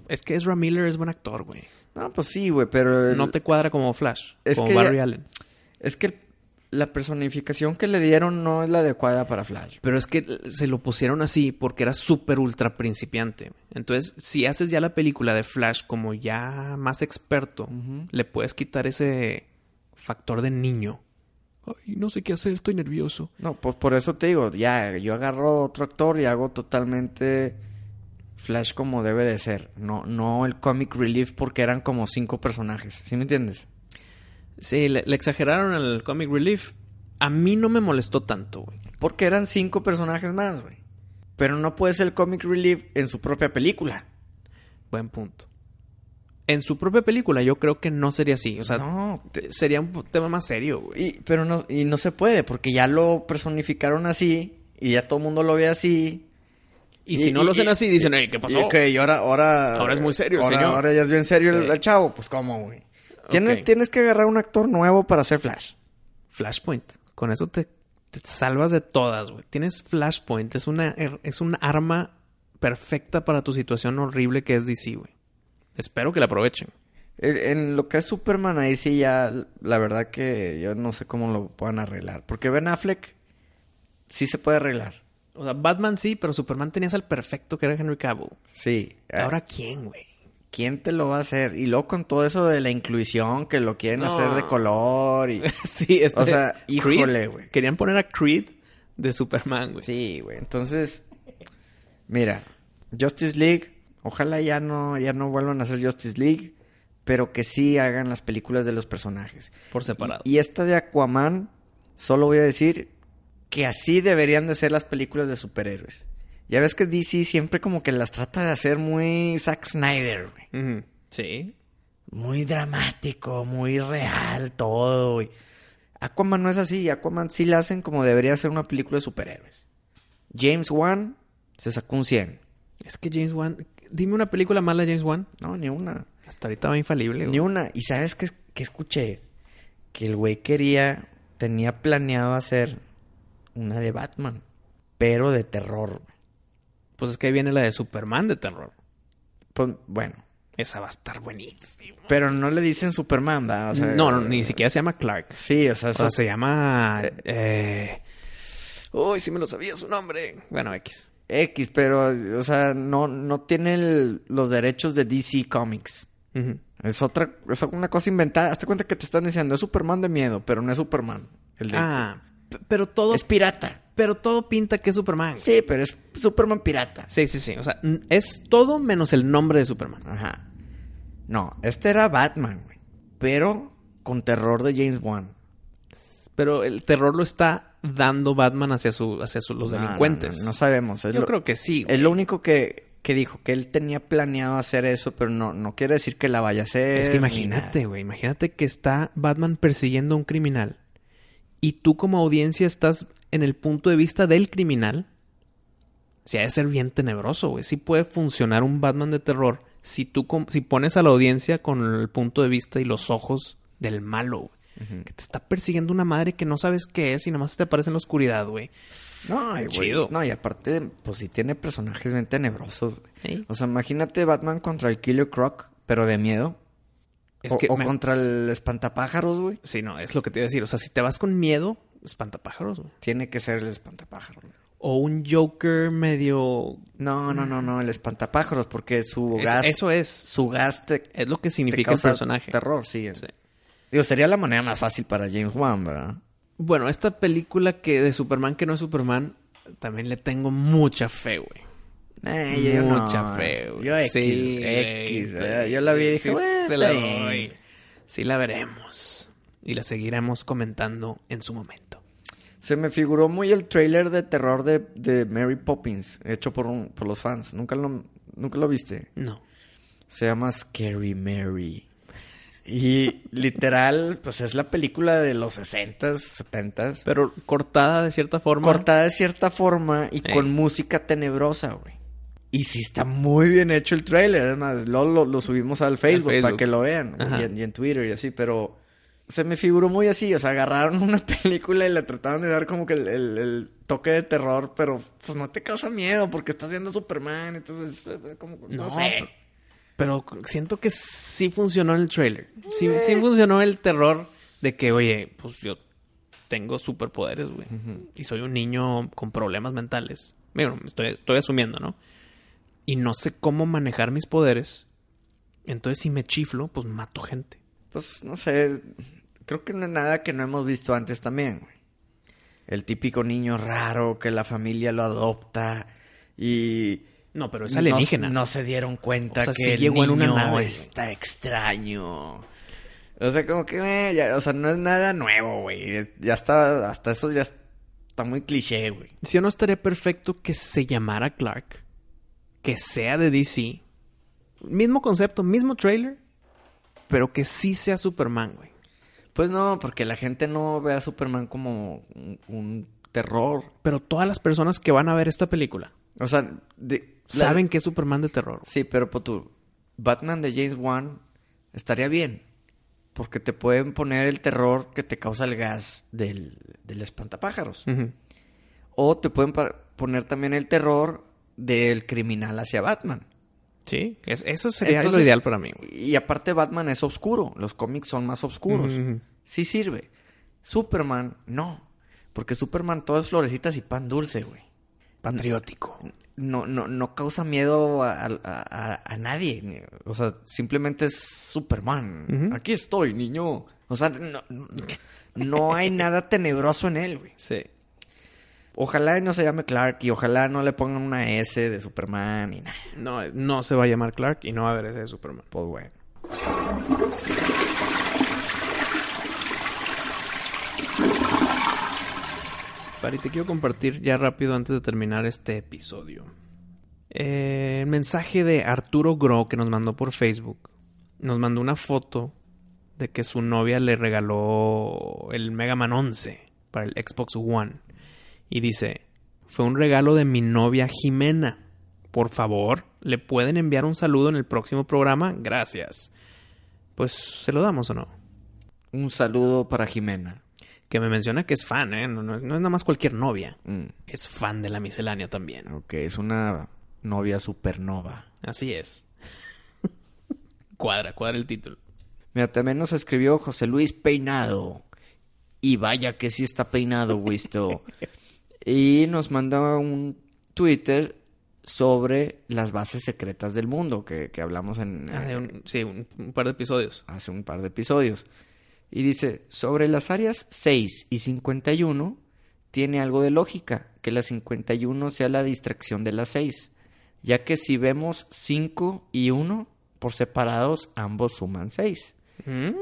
es que Ezra Miller es buen actor, güey. No, pues sí, güey, pero... el- No te cuadra como Flash, Es como que Barry ya- Allen. Es que la personificación que le dieron no es la adecuada para Flash. Pero es que se lo pusieron así porque era súper ultra principiante. Entonces, si haces ya la película de Flash como ya más experto, le puedes quitar ese factor de niño. Ay, no sé qué hacer, estoy nervioso. No, pues por eso te digo, ya, yo agarro otro actor y hago totalmente Flash como debe de ser. No, no el comic relief porque eran como cinco personajes. ¿Sí me entiendes? Sí, le, le exageraron al comic relief. A mí no me molestó tanto, güey. Porque eran cinco personajes más, güey. Pero no puede ser el comic relief en su propia película. Buen punto. En su propia película yo creo que no sería así. O sea, no, sería un tema más serio, güey. y, pero no, y no se puede porque ya lo personificaron así y ya todo el mundo lo ve así. Y, si no lo hacen así, dicen, "Ey, ¿qué pasó? Y, ok, y ahora, ahora... Ahora es muy serio ahora, señor. Ahora ya es bien serio el, Sí. el chavo. Pues, ¿cómo, güey? Tienes, tienes que agarrar un actor nuevo para hacer Flash. Flashpoint. Con eso te, te salvas de todas, güey. Tienes Flashpoint. Es una, er- es un arma perfecta para tu situación horrible que es DC, güey. Espero que la aprovechen. En, lo que es Superman, ahí sí ya, la verdad que yo no sé cómo lo puedan arreglar. Porque Ben Affleck sí se puede arreglar. O sea, Batman sí, pero Superman tenías al perfecto que era Henry Cavill. Sí. Eh, Ahora, ¿quién, güey? ¿quién te lo va a hacer? Y luego con todo eso de la inclusión, que lo quieren No. hacer de color y... sí, este... O sea, híjole, güey. Querían poner a Creed de Superman, güey. Sí, güey. Entonces, mira, Justice League, ojalá ya no, ya no vuelvan a hacer Justice League, pero que sí hagan las películas de los personajes. Por separado. Y, y esta de Aquaman, solo voy a decir que así deberían de ser las películas de superhéroes. Ya ves que DC siempre como que las trata de hacer muy Zack Snyder, güey. Sí. Muy dramático, muy real, todo, güey. Aquaman no es así. Aquaman sí la hacen como debería ser una película de superhéroes. James Wan se sacó un 100. Es que James Wan... Dime una película mala de James Wan. No, ni una. Hasta ahorita va infalible, Ni güey. una. ¿Y sabes qué, qué escuché? Que el güey quería, tenía planeado hacer una de Batman, pero de terror. Pues es que ahí viene la de Superman de terror. Pues, bueno, Esa va a estar buenísima. pero no le dicen Superman, ¿verdad? O sea, no, no, ni siquiera se llama Clark. Sí, o sea, O sea, eso- se llama... Eh... Uy, sí me lo sabía su nombre. Bueno, X. X, pero, o sea, no, no tiene el- los derechos de DC Comics. Es otra, es una cosa inventada. Hazte cuenta que te están diciendo, es Superman de miedo, pero no es Superman. El de- Ah, pero todo... es pirata. Pero todo pinta que es Superman. Sí, pero es Superman pirata. Sí, sí, sí. O sea, es todo menos el nombre de Superman. Ajá. No, este era Batman, güey. Pero con terror de James Wan. Pero el terror lo está dando Batman hacia, su, hacia su- los No, no, delincuentes. No, no sabemos. Es Yo lo, creo que sí. güey. es lo único que, que dijo, que él tenía planeado hacer eso, pero no, no quiere decir que la vaya a hacer. Es que imagínate, güey. Imagínate que está Batman persiguiendo a un criminal. Y tú como audiencia estás en el punto de vista del criminal. Si ha de ser bien tenebroso, güey. Sí puede funcionar un Batman de terror si tú si pones a la audiencia con el punto de vista y los ojos del malo, Que te está persiguiendo una madre que no sabes qué es y nomás te aparece en la oscuridad, güey. No, ay. Chido. No, y aparte, pues sí tiene personajes bien tenebrosos, güey. ¿Eh? O sea, imagínate Batman contra el Killer Croc, pero de miedo. Es o que o me- contra el espantapájaros, güey. Sí, no, es lo que te iba a decir. O sea, si te vas con miedo, espantapájaros, güey. Tiene que ser el espantapájaros. O un Joker medio... No, no, no, no, el espantapájaros, porque su gas, eso es. su gas te, Es lo que significa el personaje. terror, sí. Sí. Digo, sería la manera más fácil para James Wan, ¿verdad? Bueno, esta película que de Superman que no es Superman, también le tengo mucha fe, güey. Eh, yo no, mucha fe, güey. Yo X, Sí, X. Yo la vi y dije, Sí, "Bueno, se la está bien". doy. Sí la veremos. Y la seguiremos comentando en su momento. Se me figuró muy el trailer de terror de, de Mary Poppins, hecho por, un- por los fans. ¿Nunca lo, ¿Nunca lo viste? No. Se llama Scary Mary. Y literal, pues es la película de los 60s, 70s. Pero cortada de cierta forma. cortada de cierta forma y Ey. con música tenebrosa, güey. Y sí está muy bien hecho el trailer. Es más, lo, lo subimos al Facebook, Facebook. para que lo vean. Y en, y en Twitter y así, pero se me figuró muy así. O sea, agarraron una película y le trataron de dar como que el, el- el toque de terror, pero pues no te causa miedo porque estás viendo Superman. Entonces, eh, como, no, No, sé. Pero siento que sí funcionó en el trailer. Sí, sí funcionó el terror de que, oye, pues yo tengo superpoderes, güey. Y soy un niño con problemas mentales. Bueno, estoy, estoy asumiendo, ¿no? Y no sé cómo manejar mis poderes. Entonces, si me chiflo, pues mato gente. Pues no sé, creo que no es nada que no hemos visto antes también. güey. El típico niño raro que la familia lo adopta y No, pero es alienígena. No, no se dieron cuenta O sea, que sí el llegó en una niño nave. está extraño. O sea, como que, eh, ya- o sea, no es nada nuevo, güey. Ya está, hasta eso ya está muy cliché, güey. Si o no estaría perfecto que se llamara Clark, que sea de DC, mismo concepto, mismo trailer, pero que sí sea Superman, güey. Pues no, porque la gente no ve a Superman como un, un terror. Pero todas las personas que van a ver esta película O sea, de- saben que es Superman de terror. Sí, pero pues tú, Batman de James Wan estaría bien. Porque te pueden poner el terror que te causa el gas del, del espantapájaros. O te pueden poner también el terror del criminal hacia Batman. Sí, es- eso sería lo ideal para mí. Y aparte Batman es oscuro. Los cómics son más oscuros. Sí sirve. Superman, no. Porque Superman todo es florecitas y pan dulce, güey. Patriótico. No, no, no causa miedo a, a- a- a nadie. O sea, simplemente es Superman. Aquí estoy, niño. O sea, no, no- hay nada tenebroso en él, güey. Sí. Ojalá no se llame Clark y ojalá no le pongan una S de Superman y nada. No, no se va a llamar Clark y no va a haber ese de Superman. Pues bueno. Pari, te quiero compartir ya rápido antes de terminar este episodio. Eh, el mensaje de Arturo Gro que nos mandó por Facebook. Nos mandó una foto de que su novia le regaló el Mega Man 11 para el Xbox One. Y dice, fue un regalo de mi novia Jimena. Por favor, ¿le pueden enviar un saludo en el próximo programa? Gracias. Pues, ¿se lo damos o no? Un saludo para Jimena. Que me menciona que es fan, ¿eh? No, no- no es nada más cualquier novia. Mm, Es fan de la miscelánea también. ok, es una novia supernova. Así es. cuadra, cuadra el título. Mira, también nos escribió José Luis Peinado. Y vaya que sí está peinado, Wisto. y nos manda un Twitter sobre las bases secretas del mundo que, que hablamos en, Hace eh, sí, un, un par de episodios. hace un par de episodios. Y dice, sobre las áreas 6 y 51, tiene algo de lógica que la 51 sea la distracción de la 6, ya que si vemos 5 y 1 por separados, ambos suman 6 Mm.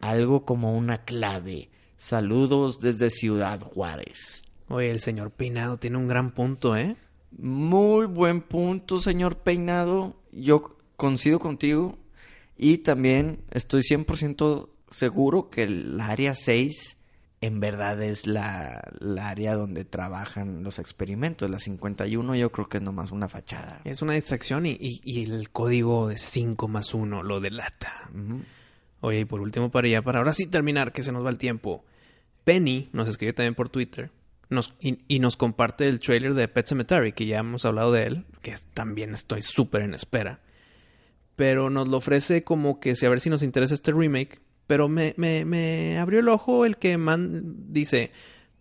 algo como una clave. Saludos desde Ciudad Juárez. Oye, el señor Peinado tiene un gran punto, ¿eh? Muy buen punto, señor Peinado. Yo coincido contigo y también estoy 100% seguro que el área 6 en verdad es la, la área donde trabajan los experimentos. La 51 yo creo que es nomás una fachada. Es una distracción y, y- y el código de 5 más 1 lo delata. Oye, y por último, para ya, para ahora sí terminar, que se nos va el tiempo. Penny nos escribe también por Twitter nos, y, y nos comparte el trailer de Pet Cemetery, que ya hemos hablado de él, que también estoy súper en espera. Pero nos lo ofrece como que si a ver si nos interesa este remake. Pero me, me, me abrió el ojo el que man, dice,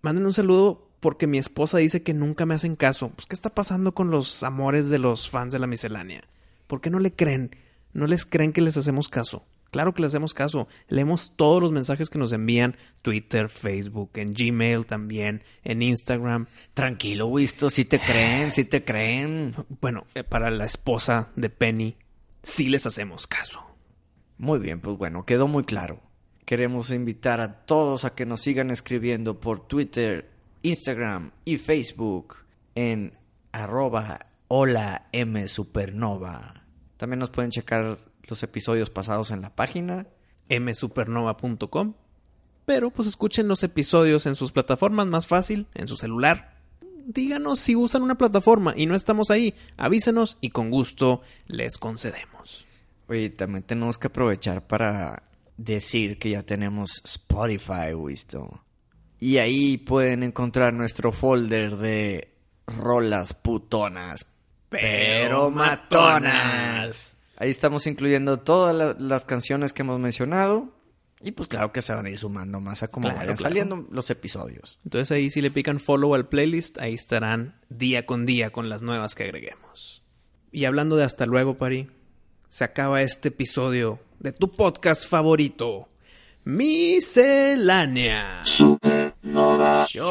manden un saludo porque mi esposa dice que nunca me hacen caso. Pues, ¿qué está pasando con los amores de los fans de la miscelánea? ¿Por qué no le creen? ¿No les creen que les hacemos caso? Claro que les hacemos caso. Leemos todos los mensajes que nos envían. Twitter, Facebook, en Gmail también, en Instagram. Tranquilo, Wisto, si te creen, si te creen. Bueno, eh, para la esposa de Penny, sí les hacemos caso. Muy bien, pues bueno, quedó muy claro. Queremos invitar a todos a que nos sigan escribiendo por Twitter, Instagram y Facebook en arroba hola M Supernova. También nos pueden checar los episodios pasados en la página msupernova.com. Pero pues escuchen los episodios en sus plataformas más fácil, en su celular. Díganos si usan una plataforma y no estamos ahí. Avísenos y con gusto les concedemos. Oye, también tenemos que aprovechar para decir que ya tenemos Spotify, visto. Y ahí pueden encontrar nuestro folder de rolas putonas, pero matonas. Ahí estamos incluyendo todas la- las canciones que hemos mencionado. Y pues claro que se van a ir sumando más a como Claro, vayan claro. saliendo los episodios. Entonces ahí si le pican follow al playlist, ahí estarán día con día con las nuevas que agreguemos. Y hablando de hasta luego, Pari, se acaba este episodio de tu podcast favorito, Miscelánea. Supernova Show.